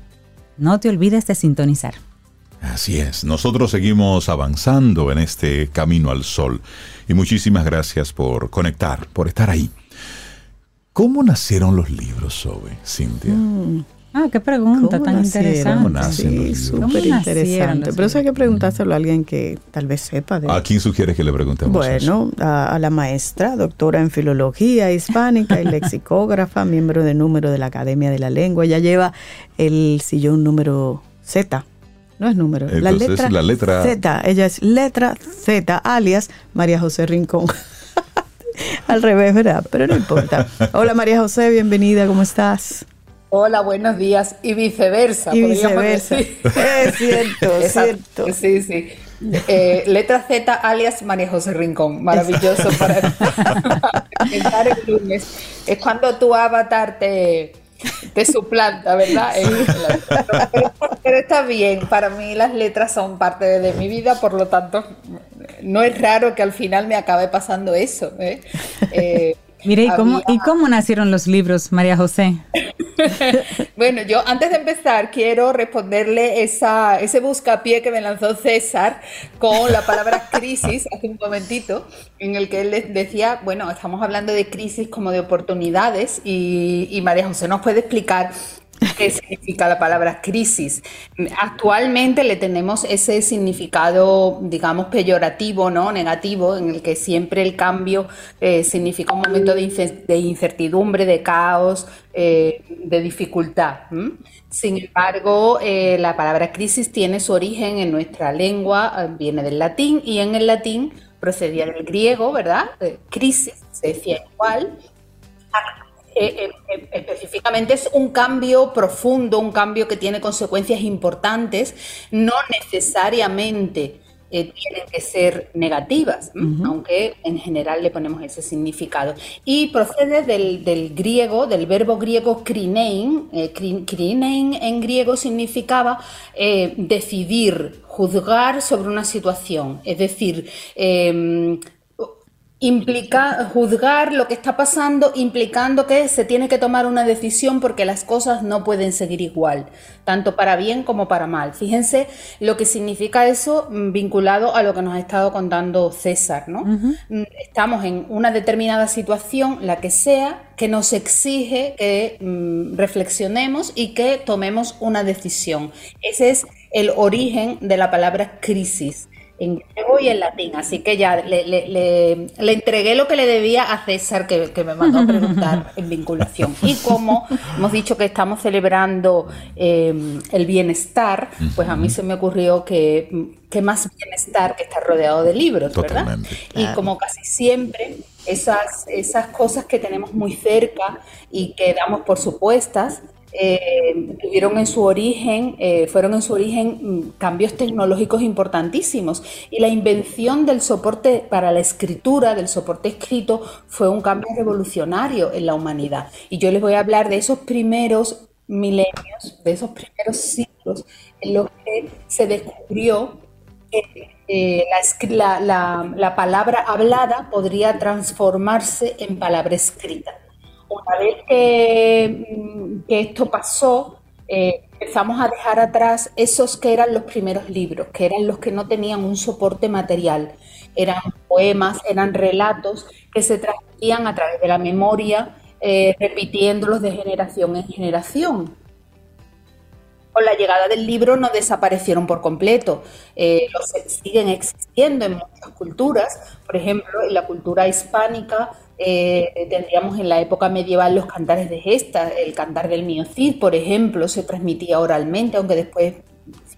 No te olvides de sintonizar. Así es, nosotros seguimos avanzando en este camino al sol y muchísimas gracias por conectar, por estar ahí. ¿Cómo nacieron los libros, Sobe, Cintia? Mm. Ah, qué pregunta ¿Cómo tan nacieron? interesante. ¿Cómo nacen los Sí, súper ¿Cómo nacieron interesante. Pero eso hay que preguntárselo a alguien que tal vez sepa de ¿A quién sugieres que le preguntemos eso? Bueno, a, a la maestra, doctora en filología hispánica y lexicógrafa, <laughs> miembro de número de la Academia de la Lengua. Ella lleva el sillón número Z. No es número, la Entonces, letra, la letra- Z. Ella es letra Z, alias María José Rincón. <laughs> Al revés, ¿verdad? Pero no importa. <laughs> Hola María José, bienvenida, ¿cómo estás? Hola, buenos días y viceversa. Y podríamos viceversa. decir. <laughs> Es cierto, <laughs> Exacto, cierto. Sí, sí. Eh, letra Z alias María José Rincón. Maravilloso para, para <laughs> empezar el lunes. Es cuando tu avatar te, te suplanta, ¿verdad? Pero, pero está bien. Para mí las letras son parte de mi vida, por lo tanto, no es raro que al final me acabe pasando eso. ¿eh? Eh, Mire, ¿y cómo, había- ¿y cómo nacieron los libros, María José? <laughs> Bueno, yo antes de empezar quiero responderle esa, ese buscapié que me lanzó César con la palabra <laughs> crisis hace un momentito, en el que él decía, bueno, estamos hablando de crisis como de oportunidades y, y María José nos puede explicar qué significa la palabra crisis. Actualmente le tenemos ese significado, digamos, peyorativo, ¿no? Negativo, en el que siempre el cambio eh, significa un momento de, ince- de incertidumbre, de caos, eh, de dificultad. Sin embargo, eh, la palabra crisis tiene su origen en nuestra lengua, viene del latín y en el latín procedía del griego, ¿verdad? Crisis, se decía igual, eh, eh, específicamente es un cambio profundo, un cambio que tiene consecuencias importantes, no necesariamente eh, tienen que ser negativas, aunque en general le ponemos ese significado. Y procede del, del griego, del verbo griego krinein. eh, krinein en griego significaba eh, decidir, juzgar sobre una situación, es decir, em, implica juzgar lo que está pasando, implicando que se tiene que tomar una decisión porque las cosas no pueden seguir igual, tanto para bien como para mal. Fíjense lo que significa eso mm, vinculado a lo que nos ha estado contando César, ¿no? Mm, Estamos en una determinada situación, la que sea, que nos exige que mm, reflexionemos y que tomemos una decisión. Ese es el origen de la palabra crisis en griego y en latín. Así que ya le, le- le- le entregué lo que le debía a César, que, que me mandó a preguntar <laughs> en vinculación. Y como hemos dicho que estamos celebrando eh, el bienestar, pues a mí se me ocurrió que, que más bienestar que estar rodeado de libros, ¿verdad? Y como casi siempre, esas, esas cosas que tenemos muy cerca y que damos por supuestas, eh, tuvieron en su origen, eh, fueron en su origen mm, cambios tecnológicos importantísimos. Y la invención del soporte para la escritura, del soporte escrito, fue un cambio revolucionario en la humanidad. Y yo les voy a hablar de esos primeros milenios, de esos primeros siglos en los que se descubrió que eh, la, la- la palabra hablada podría transformarse en palabra escrita. Una vez que, mm, que esto pasó, eh, empezamos a dejar atrás esos que eran los primeros libros, que eran los que no tenían un soporte material. Eran poemas, eran relatos que se transmitían a través de la memoria, eh, repitiéndolos de generación en generación con la llegada del libro no desaparecieron por completo, eh, los siguen existiendo en muchas culturas, por ejemplo, en la cultura hispánica eh, tendríamos en la época medieval los cantares de gesta, el cantar del mío Cid, por ejemplo, se transmitía oralmente, aunque después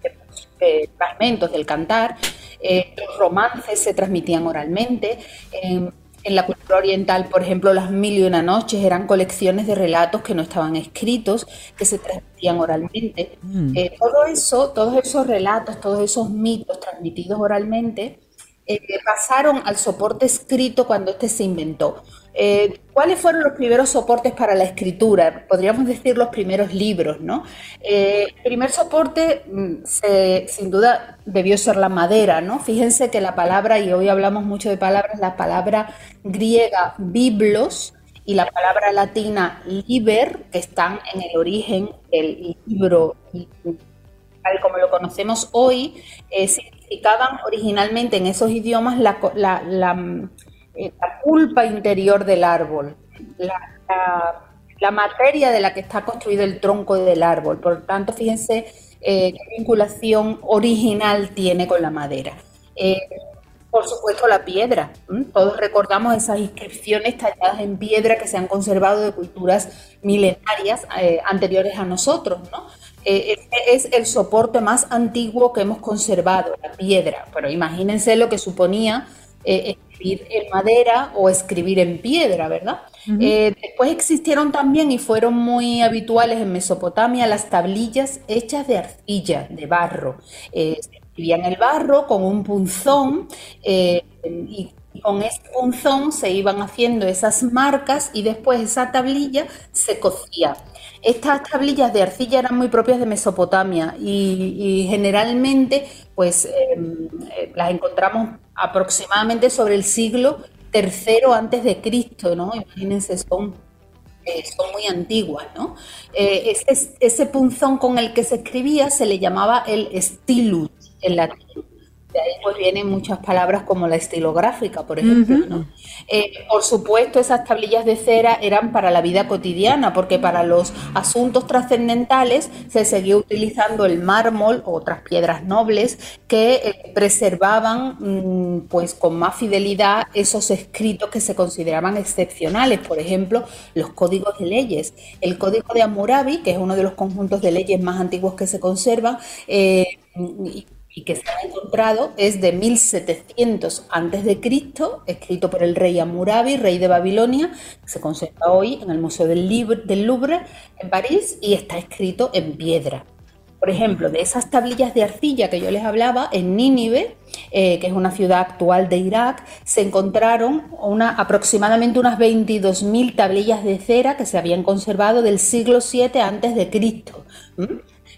ciertos eh, fragmentos del cantar, eh, los romances se transmitían oralmente. en- la cultura oriental, por ejemplo, las mil y una noches eran colecciones de relatos que no estaban escritos, que se transmitían oralmente. Eh, todo eso, todos esos relatos, todos esos mitos transmitidos oralmente, eh, pasaron al soporte escrito cuando este se inventó. Eh, ¿Cuáles fueron los primeros soportes para la escritura? Podríamos decir los primeros libros, ¿no? Eh, el primer soporte, mm, sin duda, debió ser la madera, ¿no? Fíjense que la palabra, y hoy hablamos mucho de palabras, la palabra griega biblos y la palabra latina liber, que están en el origen del libro, tal como lo conocemos hoy, originalmente en esos idiomas la, eh, la, pulpa interior del árbol, la, materia de la que está construido el tronco del árbol. Por tanto, fíjense eh, qué vinculación original tiene con la madera. Eh, por supuesto, la piedra. Todos recordamos esas inscripciones talladas en piedra que se han conservado de culturas milenarias anteriores a nosotros, ¿no? Eh, es el soporte más antiguo que hemos conservado, la piedra. Pero imagínense lo que suponía eh, escribir en madera o escribir en piedra, ¿verdad? Eh, después existieron también y fueron muy habituales en Mesopotamia las tablillas hechas de arcilla, de barro. se escribía el barro con un punzón y con ese punzón se iban haciendo esas marcas y después esa tablilla se cocía. Estas tablillas de arcilla eran muy propias de Mesopotamia y, generalmente pues em, eh, las encontramos aproximadamente sobre el siglo III antes de Cristo, ¿no? Imagínense, son, eh, muy antiguas, ¿no? Eh, ese, ese punzón con el que se escribía se le llamaba el stilus en latín de ahí pues vienen muchas palabras como la estilográfica, por ejemplo. Eh, por supuesto, esas tablillas de cera eran para la vida cotidiana, porque para los asuntos trascendentales se seguía utilizando el mármol o otras piedras nobles que eh, preservaban mm, pues con más fidelidad esos escritos que se consideraban excepcionales, por ejemplo, los códigos de leyes. El código de Hammurabi, que es uno de los conjuntos de leyes más antiguos que se conservan, eh, y que se ha encontrado es de 1700 a.C., escrito por el rey Amurabi, rey de Babilonia, se conserva hoy en el Museo del, Louvre en París y está escrito en piedra. Por ejemplo, de esas tablillas de arcilla que yo les hablaba, en Nínive, eh, que es una ciudad actual de Irak, se encontraron aproximadamente unas 22.000 tablillas de cera que se habían conservado del siglo 7 antes de Cristo.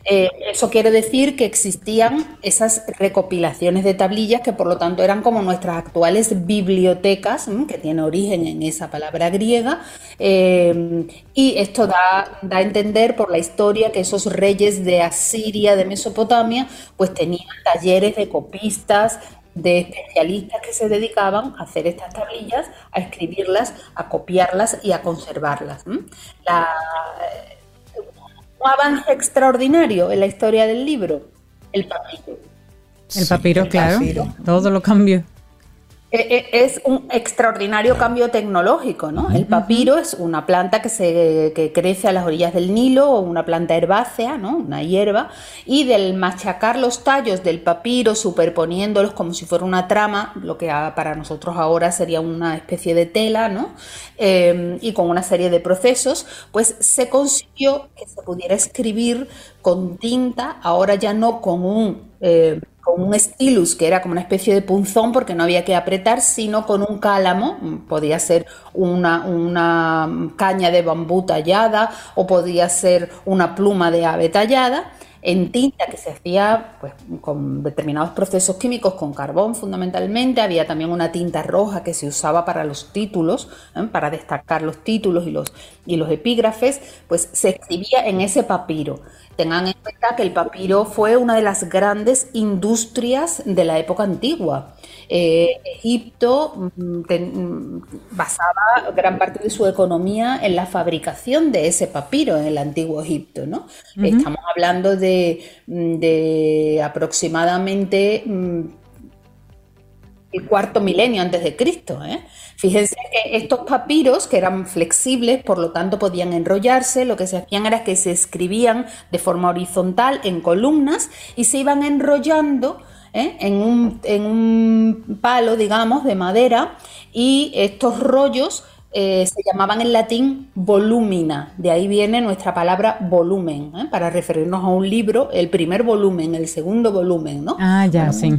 Eh, eso quiere decir que existían esas recopilaciones de tablillas que por lo tanto eran como nuestras actuales bibliotecas, que tiene origen en esa palabra griega, eh, y esto da, da, a entender por la historia que esos reyes de Asiria, de Mesopotamia, pues tenían talleres de copistas, de especialistas que se dedicaban a hacer estas tablillas, a escribirlas, a copiarlas y a conservarlas. La, un avance extraordinario en la historia del libro, el papiro. El papiro, claro, todo lo cambió. E, e, es un extraordinario cambio tecnológico, ¿no? El papiro es una planta que, se, crece a las orillas del Nilo, o una planta herbácea, ¿no? Una hierba, y del machacar los tallos del papiro, superponiéndolos como si fuera una trama, lo que para nosotros ahora sería una especie de tela, ¿no? Em, y con una serie de procesos, pues se consiguió que se pudiera escribir con tinta, ahora ya no con un... Eh, con un stylus que era como una especie de punzón porque no había que apretar, sino con un cálamo, podía ser una, caña de bambú tallada o podía ser una pluma de ave tallada en tinta que se hacía pues, con determinados procesos químicos, con carbón fundamentalmente. Había también una tinta roja que se usaba para los títulos, ¿eh? para destacar los títulos y los, y los epígrafes, pues se escribía en ese papiro. Tengan en cuenta que el papiro fue una de las grandes industrias de la época antigua. Eh, Egipto mm, mm, basaba gran parte de su economía en la fabricación de ese papiro en el antiguo Egipto. ¿no? Estamos hablando de, mm, aproximadamente el cuarto milenio antes de Cristo. ¿eh? Fíjense que estos papiros, que eran flexibles, por lo tanto podían enrollarse, lo que se hacían era que se escribían de forma horizontal en columnas y se iban enrollando ¿eh? en, un, palo, digamos, de madera y estos rollos eh, se llamaban en latín volumina, de ahí viene nuestra palabra volumen, ¿eh? para referirnos a un libro, el primer volumen, el segundo volumen, ¿no? Ah, ya, sí.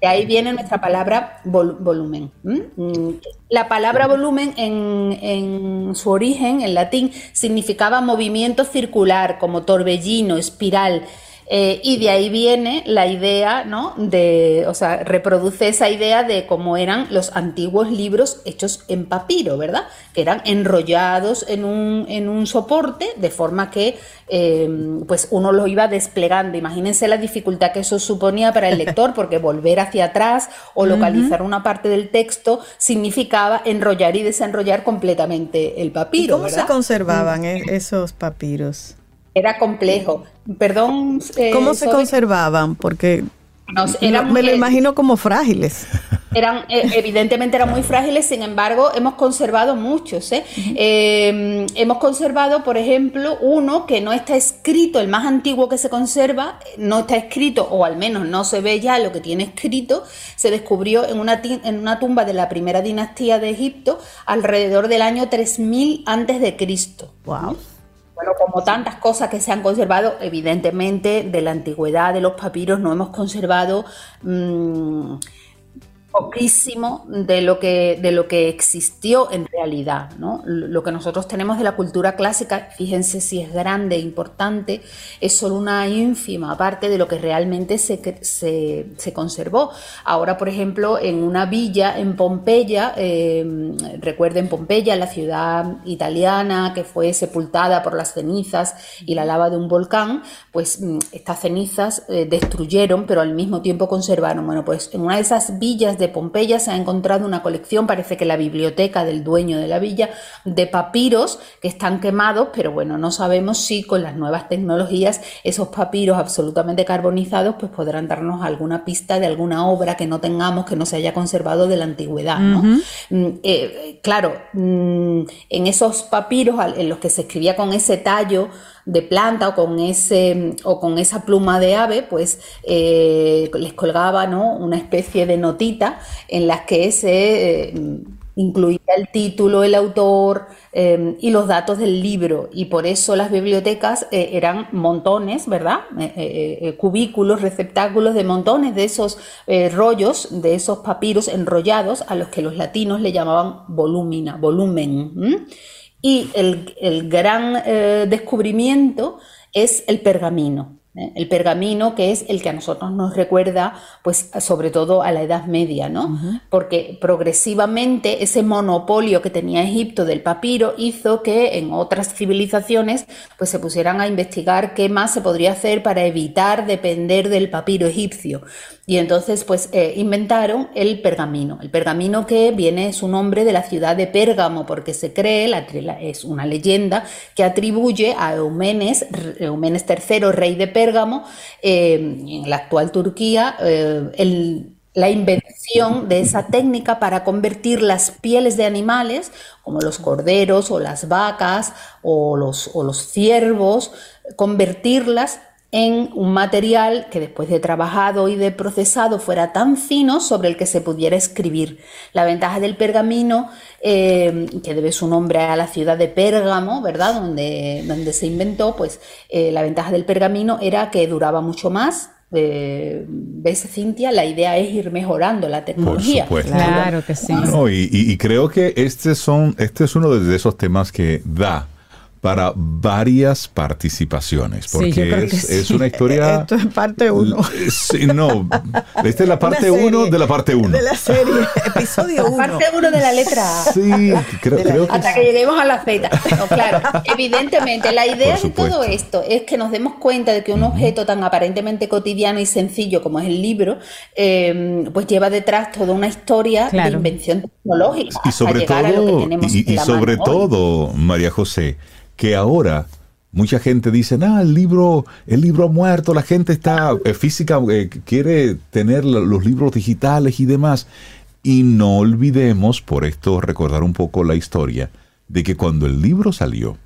De ahí viene nuestra palabra volumen. Mm, la palabra volumen en, en, su origen, en latín, significaba movimiento circular, como torbellino, espiral. Eh, y de ahí viene la idea, ¿no? De, o sea, reproduce esa idea de cómo eran los antiguos libros hechos en papiro, ¿verdad? Que eran enrollados en un, en un soporte de forma que em, pues uno lo iba desplegando. Imagínense la dificultad que eso suponía para el <laughs> lector, porque volver hacia atrás o localizar una parte del texto significaba enrollar y desenrollar completamente el papiro. ¿Cómo se conservaban e-, esos papiros? Era complejo. Perdón. Eh, ¿Cómo se conservaban? Porque me lo imagino como frágiles. Eran, eh, evidentemente eran muy frágiles, sin embargo, hemos conservado muchos. ¿eh? hemos conservado, por ejemplo, uno que no está escrito, el más antiguo que se conserva, no está escrito, o al menos no se ve ya lo que tiene escrito, se descubrió en una, en una tumba de la primera dinastía de Egipto alrededor del año 3000 antes de Cristo. Wow. Bueno, como tantas cosas que se han conservado, evidentemente de la antigüedad de los papiros no hemos conservado mm, poquísimo de lo que de lo que existió en realidad ¿no? lo que nosotros tenemos de la cultura clásica fíjense si es grande importante es solo una ínfima parte de lo que realmente se, se, se conservó ahora por ejemplo en una villa en Pompeya eh, recuerden Pompeya la ciudad italiana que fue sepultada por las cenizas y la lava de un volcán pues mm, estas cenizas eh, destruyeron pero al mismo tiempo conservaron bueno pues en una de esas villas de Pompeya se ha encontrado una colección, parece que la biblioteca del dueño de la villa, de papiros que están quemados, pero bueno, no sabemos si con las nuevas tecnologías esos papiros absolutamente carbonizados pues podrán darnos alguna pista de alguna obra que no tengamos, que no se haya conservado de la antigüedad. Mm, eh, claro, mm, en esos papiros en los que se escribía con ese tallo, de planta o con, ese, o con esa pluma de ave, pues eh, les colgaba ¿no? una especie de notita en las que se eh, incluía el título, el autor eh, y los datos del libro. Y por eso las bibliotecas eran montones, ¿verdad? cubículos, receptáculos de montones de esos rollos, de esos papiros enrollados a los que los latinos le llamaban volumina, volumen. Y el, gran eh, descubrimiento es el pergamino. ¿eh? El pergamino que es el que a nosotros nos recuerda, pues sobre todo a la Edad Media, ¿no? Porque progresivamente ese monopolio que tenía Egipto del papiro hizo que en otras civilizaciones pues se pusieran a investigar qué más se podría hacer para evitar depender del papiro egipcio. Y entonces pues eh, inventaron el pergamino. El pergamino que viene su nombre de la ciudad de Pérgamo porque se cree, es una leyenda que atribuye a Eumenes, Eumenes III, rey de Pérgamo, eh, en la actual Turquía, eh, la invención de esa técnica para convertir las pieles de animales, como los corderos o las vacas o los, o los ciervos, convertirlas en un material que después de trabajado y de procesado fuera tan fino sobre el que se pudiera escribir. La ventaja del pergamino, eh, que debe su nombre a la ciudad de Pérgamo, ¿verdad? Donde, donde se inventó, pues eh, la ventaja del pergamino era que duraba mucho más, eh, ¿Ves, Cintia? La idea es ir mejorando la tecnología. Claro que sí. y, y, creo que este, son, este es uno de esos temas que da para varias participaciones, porque es, una historia... <laughs> Esto es parte uno. Sí, no, esta es la parte uno de la parte uno. De la serie, <laughs> episodio uno. Parte uno de la letra A. Sí, creo, que Hasta que lleguemos a la Z. claro, evidentemente, la idea de todo esto es que nos demos cuenta de que un objeto tan aparentemente cotidiano y sencillo como es el libro, eh, pues lleva detrás toda una historia de invención tecnológica. Y sobre todo, y, sobre todo, María José, que ahora mucha gente dice, ah, el libro, el libro ha muerto, la gente está eh, física, eh, quiere tener los libros digitales y demás. Y no olvidemos, por esto recordar un poco la historia, de que cuando el libro salió,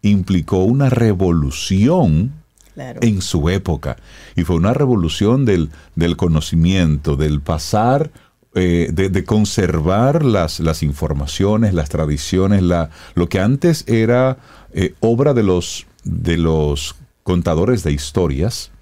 implicó una revolución en su época. Y fue una revolución del, del conocimiento, del pasar eh, de, conservar las, las, informaciones, las tradiciones, la, lo que antes era eh, obra de los, de los contadores de historias,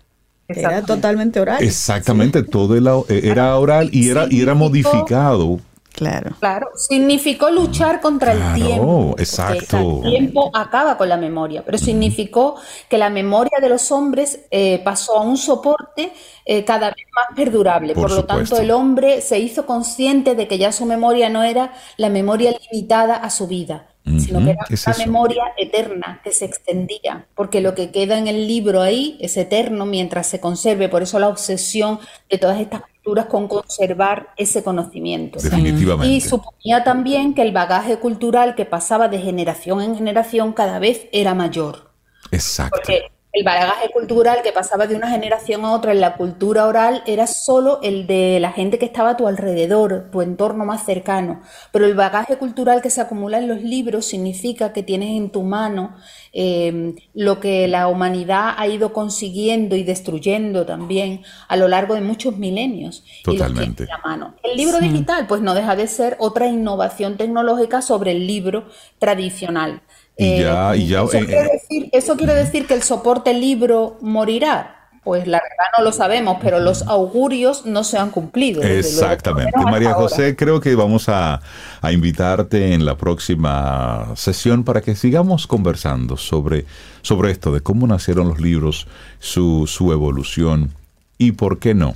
Era totalmente oral. Exactamente, todo era oral y era, y era modificado Claro. Claro, significó luchar contra el tiempo. Exacto. El tiempo acaba con la memoria, pero significó que la memoria de los hombres eh, pasó a un soporte eh, cada vez más perdurable. Por, lo tanto, el hombre se hizo consciente de que ya su memoria no era la memoria limitada a su vida, sino que era una memoria eterna que se extendía, porque lo que queda en el libro ahí es eterno mientras se conserve. Por eso la obsesión de todas estas con conservar ese conocimiento. Definitivamente. Y suponía también que el bagaje cultural que pasaba de generación en generación cada vez era mayor. Exacto. Porque el bagaje cultural que pasaba de una generación a otra en la cultura oral era solo el de la gente que estaba a tu alrededor, tu entorno más cercano. Pero el bagaje cultural que se acumula en los libros significa que tienes en tu mano eh, lo que la humanidad ha ido consiguiendo y destruyendo también a lo largo de muchos milenios. Totalmente. la mano. El libro digital, pues no deja de ser otra innovación tecnológica sobre el libro tradicional. Y ya, y ya, eso, eh, quiere decir, eso quiere decir que el soporte libro morirá. Pues la verdad no lo sabemos, pero los augurios no se han cumplido. Exactamente. María José, creo que vamos a, a, invitarte en la próxima sesión para que sigamos conversando sobre, sobre esto, de cómo nacieron los libros, su, su evolución y, ¿por qué no?,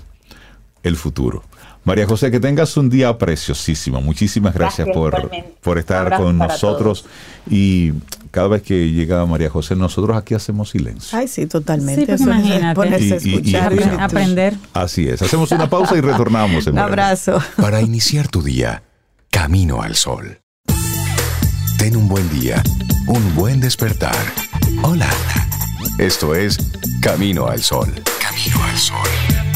el futuro. María José, que tengas un día preciosísimo. Muchísimas gracias, por, por, estar con nosotros. Y cada vez que llega María José, nosotros aquí hacemos silencio. Ay, sí, totalmente. Sí, imagínate. escuchar, aprender. Así es. Hacemos una pausa y retornamos. <laughs> un abrazo. Para iniciar tu día, camino al sol. Ten un buen día, un buen despertar. Hola. Esto es Camino al Sol. Camino al Sol.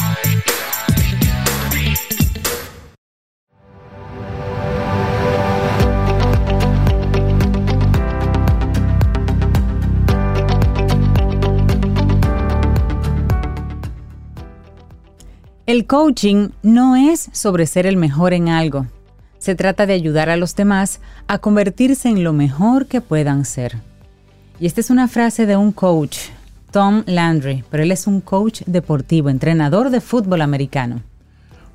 El coaching no es sobre ser el mejor en algo. Se trata de ayudar a los demás a convertirse en lo mejor que puedan ser. Y esta es una frase de un coach, Tom Landry, pero él es un coach deportivo, entrenador de fútbol americano.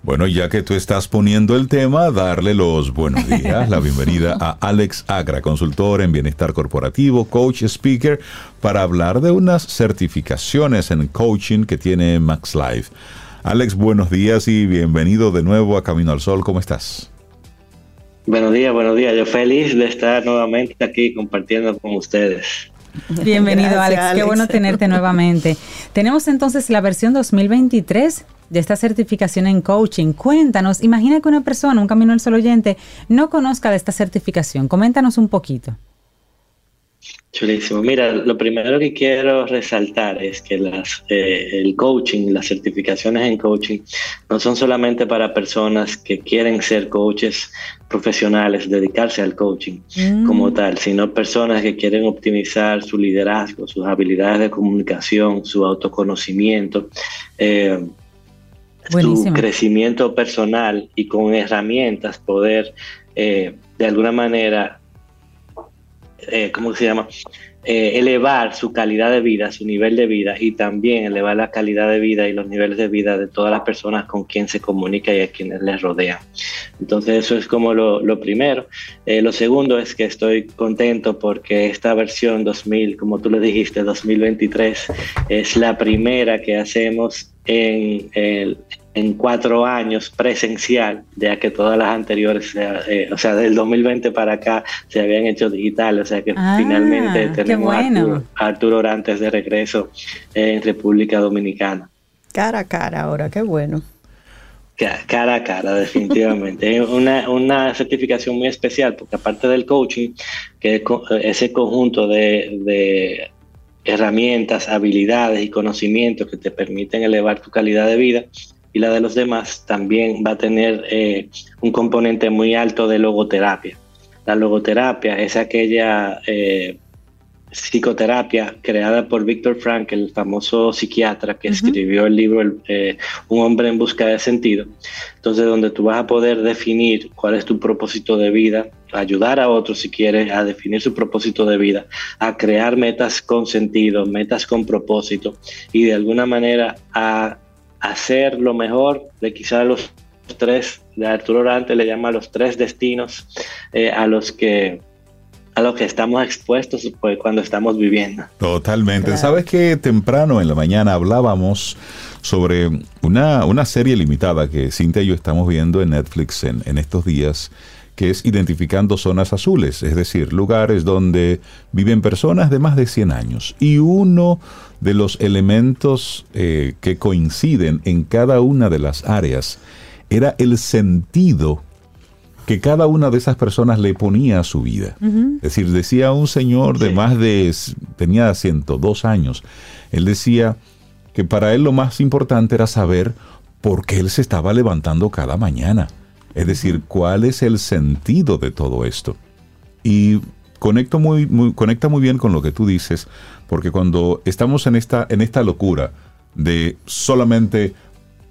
Bueno, ya que tú estás poniendo el tema, darle los buenos <laughs> días, la bienvenida a Alex Agra, consultor en bienestar corporativo, coach, speaker, para hablar de unas certificaciones en coaching que tiene Max Life. Alex, buenos días y bienvenido de nuevo a Camino al Sol. ¿Cómo estás? Buenos días, buenos días. Yo feliz de estar nuevamente aquí compartiendo con ustedes. Bienvenido, Alex. Qué bueno tenerte nuevamente. <laughs> Tenemos entonces la versión 2023 de esta certificación en coaching. Cuéntanos, imagina que una persona, un Camino al Sol oyente, no conozca de esta certificación. Coméntanos un poquito. Chulísimo. Mira, lo primero que quiero resaltar es que las, eh, el coaching, las certificaciones en coaching, no son solamente para personas que quieren ser coaches profesionales, dedicarse al coaching mm. como tal, sino personas que quieren optimizar su liderazgo, sus habilidades de comunicación, su autoconocimiento. Eh, su crecimiento personal y con herramientas poder eh, de alguna manera eh, ¿cómo se llama? Eh, elevar su calidad de vida, su nivel de vida y también elevar la calidad de vida y los niveles de vida de todas las personas con quien se comunica y a quienes les rodean. Entonces eso es como lo, primero. Eh, lo segundo es que estoy contento porque esta versión 2000, como tú le dijiste, 2023, es la primera que hacemos en el, en cuatro años presencial, ya que todas las anteriores, eh, o sea, del 2020 para acá se habían hecho digital, o sea que ah, finalmente tenemos a Arturo, Orantes de regreso en República Dominicana. Cara a cara ahora, qué bueno. Cara a cara, definitivamente. <laughs> es una, una certificación muy especial, porque aparte del coaching, que es ese conjunto de, de herramientas, habilidades y conocimientos que te permiten elevar tu calidad de vida, y la de los demás también va a tener eh, un componente muy alto de logoterapia. La logoterapia es aquella eh, psicoterapia creada por Víctor Frank, el famoso psiquiatra que escribió el libro eh, Un hombre en busca de sentido. Entonces, donde tú vas a poder definir cuál es tu propósito de vida, ayudar a otros si quiere a definir su propósito de vida, a crear metas con sentido, metas con propósito y de alguna manera a hacer lo mejor de quizás los tres, de Arturo Orante le llama los tres destinos eh, a los que a los que estamos expuestos pues, cuando estamos viviendo. Totalmente. Sabes que temprano en la mañana hablábamos sobre una, una serie limitada que Cintia y yo estamos viendo en Netflix en, en estos días que es identificando zonas azules, es decir, lugares donde viven personas de más de 100 años. Y uno de los elementos eh, que coinciden en cada una de las áreas era el sentido que cada una de esas personas le ponía a su vida. Es decir, decía un señor de más de, tenía 102 años, él decía que para él lo más importante era saber por qué él se estaba levantando cada mañana. Es decir, cuál es el sentido de todo esto. Y conecto muy, muy, conecta muy bien con lo que tú dices, porque cuando estamos en esta, en esta locura de solamente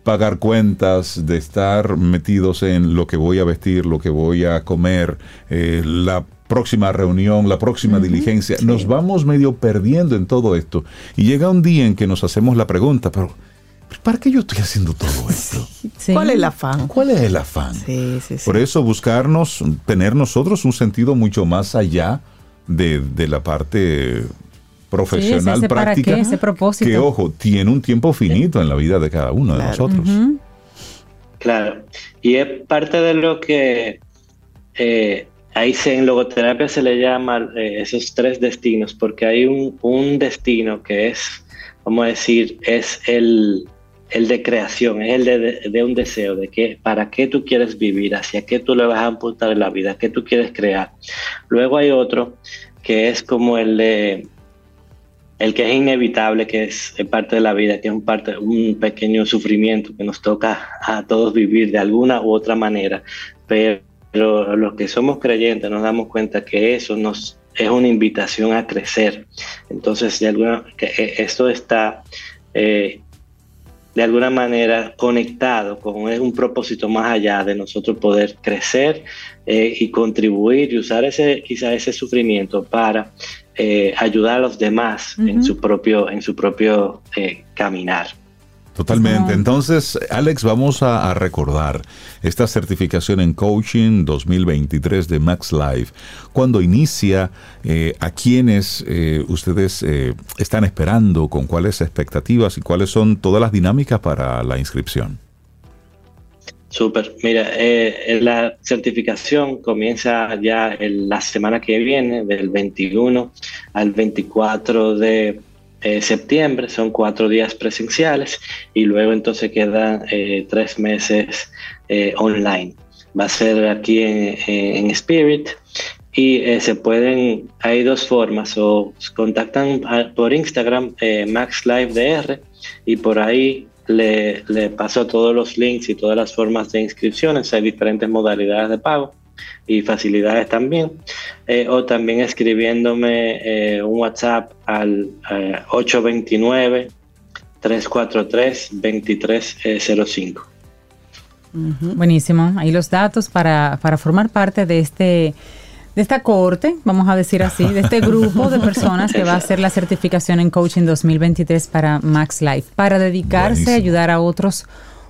pagar cuentas, de estar metidos en lo que voy a vestir, lo que voy a comer, eh, la próxima reunión, la próxima diligencia, nos vamos medio perdiendo en todo esto. Y llega un día en que nos hacemos la pregunta, pero ¿para qué yo estoy haciendo todo <laughs> esto? ¿Cuál es el afán? ¿Cuál es el afán? Sí, sí, sí. Por eso buscarnos, tener nosotros un sentido mucho más allá de, de la parte profesional, ese para práctica, qué, ese propósito. que ojo, tiene un tiempo finito en la vida de cada uno de nosotros. Claro, y es parte de lo que eh, ahí se, en logoterapia se le llama eh, esos tres destinos, porque hay un, un destino que es, vamos a decir, es el, el de creación, es el de, un deseo, de que para qué tú quieres vivir, hacia qué tú le vas a apuntar en la vida, qué tú quieres crear. Luego hay otro que es como el de el que es inevitable, que es parte de la vida, que es un, parte, un pequeño sufrimiento que nos toca a todos vivir de alguna u otra manera, pero los que somos creyentes nos damos cuenta que eso nos es una invitación a crecer. Entonces, de alguna, que eh, esto está eh, de alguna manera conectado con un propósito más allá de nosotros poder crecer eh, y contribuir y usar ese quizá ese sufrimiento para eh, ayudar a los demás en su propio en su propio eh, caminar. Totalmente. Entonces, Alex, vamos a, a recordar esta certificación en coaching 2023 de Max Life. Cuando inicia, eh, a quienes eh, ustedes eh, están esperando, con cuáles expectativas y cuáles son todas las dinámicas para la inscripción. Súper. Mira, eh, la certificación comienza ya el- la semana que viene, del 21 al 24 de eh, septiembre. Son cuatro días presenciales y luego entonces quedan eh, tres meses eh, online. Va a ser aquí en, Spirit y se pueden, hay dos formas, o contactan por Instagram MaxLiveDR y por ahí le paso todos los links y todas las formas de inscripciones. Hay diferentes modalidades de pago y facilidades también. Eh, o también escribiéndome eh, un WhatsApp al eh, 829-343-2305. Buenísimo. Ahí los datos para, para formar parte de este de esta cohorte, vamos a decir así, de este grupo de personas que va a hacer la certificación en coaching 2023 para Max Life, para dedicarse Buenísimo. a ayudar a otros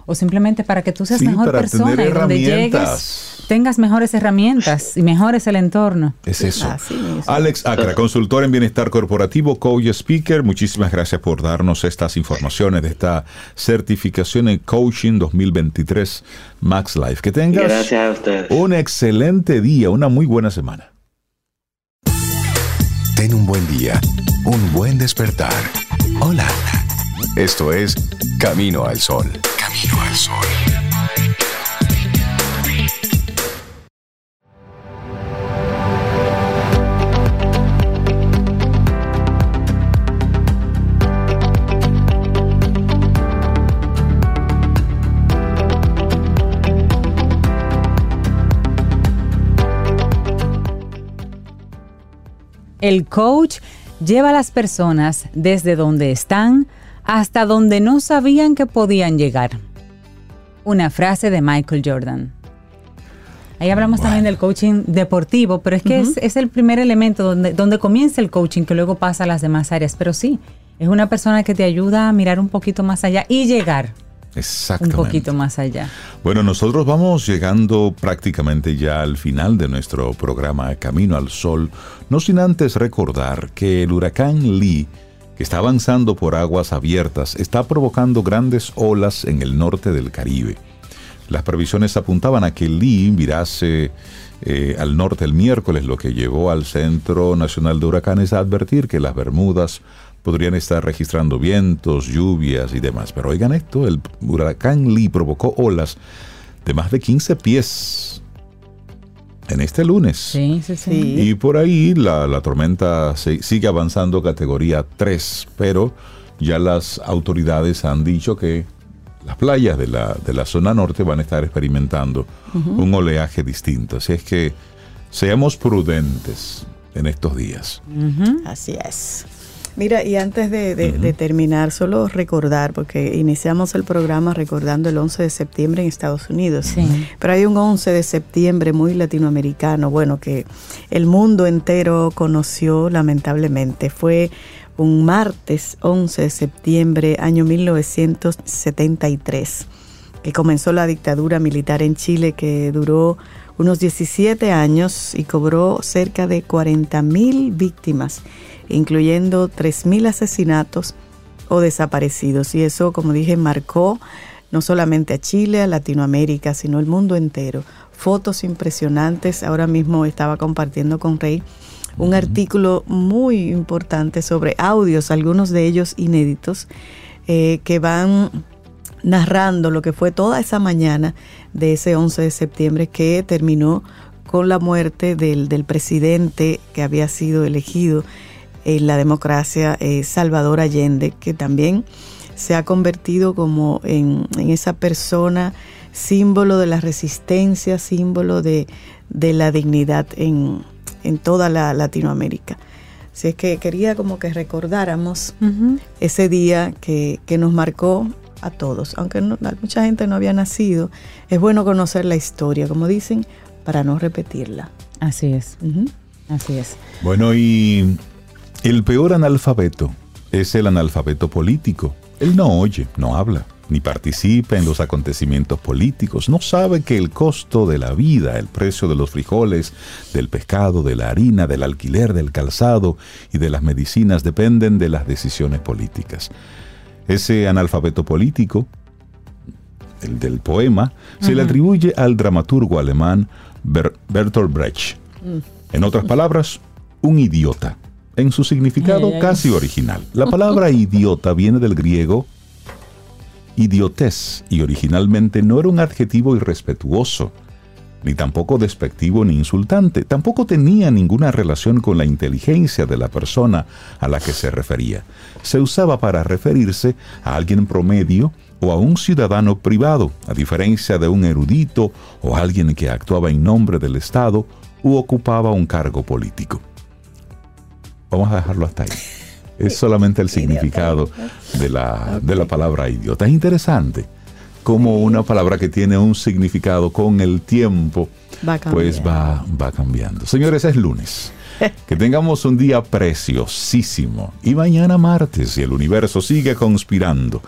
o simplemente para que tú seas Sí, mejor persona y donde llegues tengas mejores herramientas y mejores el entorno. Es eso. Así. Alex Acra, consultor en bienestar corporativo, coach y speaker. Muchísimas gracias por darnos estas informaciones de esta certificación en coaching 2023 Max Life. Que tengas Gracias a ustedes. un excelente día, una muy buena semana. Ten un buen día, un buen despertar. Hola. Esto es Camino al Sol. Camino al Sol. El coach lleva a las personas desde donde están hasta donde no sabían que podían llegar. Una frase de Michael Jordan. Ahí hablamos también del coaching deportivo, pero es que es, es el primer elemento donde, donde comienza el coaching que luego pasa a las demás áreas. Pero sí, es una persona que te ayuda a mirar un poquito más allá y llegar un Exactamente. poquito más allá. Bueno, nosotros vamos llegando prácticamente ya al final de nuestro programa Camino al Sol, no sin antes recordar que el huracán Lee, que está avanzando por aguas abiertas, está provocando grandes olas en el norte del Caribe. Las previsiones apuntaban a que Lee virase eh, al norte el miércoles, lo que llevó al Centro Nacional de Huracanes a advertir que las Bermudas podrían estar registrando vientos, lluvias y demás. Pero oigan esto, el huracán Lee provocó olas de más de 15 pies en este lunes. Sí, sí, sí. Y por ahí la, la tormenta se- sigue avanzando categoría 3, pero ya las autoridades han dicho que las playas de la, de la zona norte van a estar experimentando un oleaje distinto. Así es que seamos prudentes en estos días. Así es. Mira, y antes de, de- de terminar, solo recordar, porque iniciamos el programa recordando el 11 de septiembre en Estados Unidos, Sí. pero hay un 11 de septiembre muy latinoamericano, bueno, que el mundo entero conoció lamentablemente. Fue un martes 11 de septiembre, año 1973 que comenzó la dictadura militar en Chile que duró unos 17 años y cobró cerca de 40 mil víctimas, incluyendo 3 mil asesinatos o desaparecidos. Y eso, como dije, marcó no solamente a Chile, a Latinoamérica, sino el mundo entero. Fotos impresionantes. Ahora mismo estaba compartiendo con Rey un artículo muy importante sobre audios, algunos de ellos inéditos, eh, que van narrando lo que fue toda esa mañana de ese 11 de septiembre que terminó con la muerte del, del presidente que había sido elegido en la democracia, eh, Salvador Allende, que también se ha convertido como en, en esa persona símbolo de la resistencia, símbolo de, de la dignidad en, en toda la Latinoamérica. Así es que quería como que recordáramos ese día que, que nos marcó a todos, aunque no- mucha gente no había nacido, es bueno conocer la historia, como dicen, para no repetirla. Así es, así es. Bueno, y el peor analfabeto es el analfabeto político. Él no oye, no habla, ni participa en los acontecimientos políticos, no sabe que el costo de la vida, el precio de los frijoles, del pescado, de la harina, del alquiler, del calzado y de las medicinas dependen de las decisiones políticas. Ese analfabeto político, el del poema, se le atribuye al dramaturgo alemán Ber- Bertolt Brecht. En otras palabras, un idiota. En su significado casi original. La palabra idiota viene del griego idiotez y originalmente no era un adjetivo irrespetuoso, ni tampoco despectivo ni insultante. Tampoco tenía ninguna relación con la inteligencia de la persona a la que se refería. Se usaba para referirse a alguien promedio o a un ciudadano privado, a diferencia de un erudito o alguien que actuaba en nombre del Estado u ocupaba un cargo político. Vamos a dejarlo hasta ahí. <laughs> Es solamente el significado de la, de la palabra idiota. Es interesante como una palabra que tiene un significado con el tiempo, Va pues cambiando. va, va cambiando. Señores, es lunes. <laughs> Que tengamos un día preciosísimo. Y mañana martes, y el universo sigue conspirando.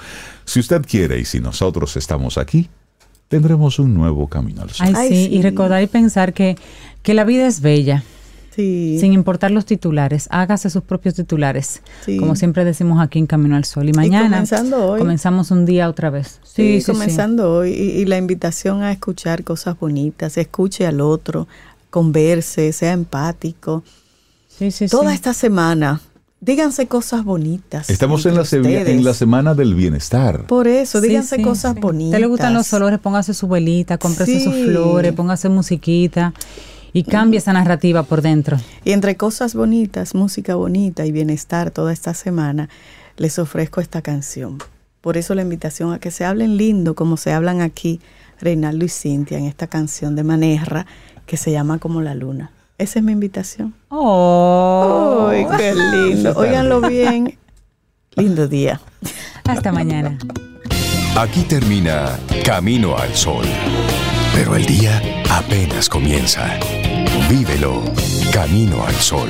Si usted quiere y si nosotros estamos aquí, tendremos un nuevo camino al sol. Ay, sí. y recordar y pensar que, que la vida es bella. Sí. Sin importar los titulares, hágase sus propios titulares, Sí. como siempre decimos aquí en Camino al Sol. Y mañana comenzando hoy. comenzamos un día otra vez. Sí, comenzando hoy. Y, y la invitación a escuchar cosas bonitas, escuche al otro, converse, sea empático. Sí, sí, Toda sí. esta semana, díganse cosas bonitas. Estamos en la, en la semana del bienestar. Por eso, díganse sí, cosas sí. bonitas. ¿Te le gustan los olores? Póngase su velita, cómprese sus flores, póngase musiquita y cambie esa narrativa por dentro. Y entre cosas bonitas, música bonita y bienestar toda esta semana, les ofrezco esta canción. Por eso la invitación a que se hablen lindo como se hablan aquí Reinaldo y Cintia en esta canción de Manerra que se llama Como la Luna. Esa es mi invitación. Oh, ¡Ay, qué lindo! Óiganlo bien. Lindo día. hasta mañana. Aquí termina Camino al Sol. Pero el día apenas comienza. Vívelo Camino al Sol.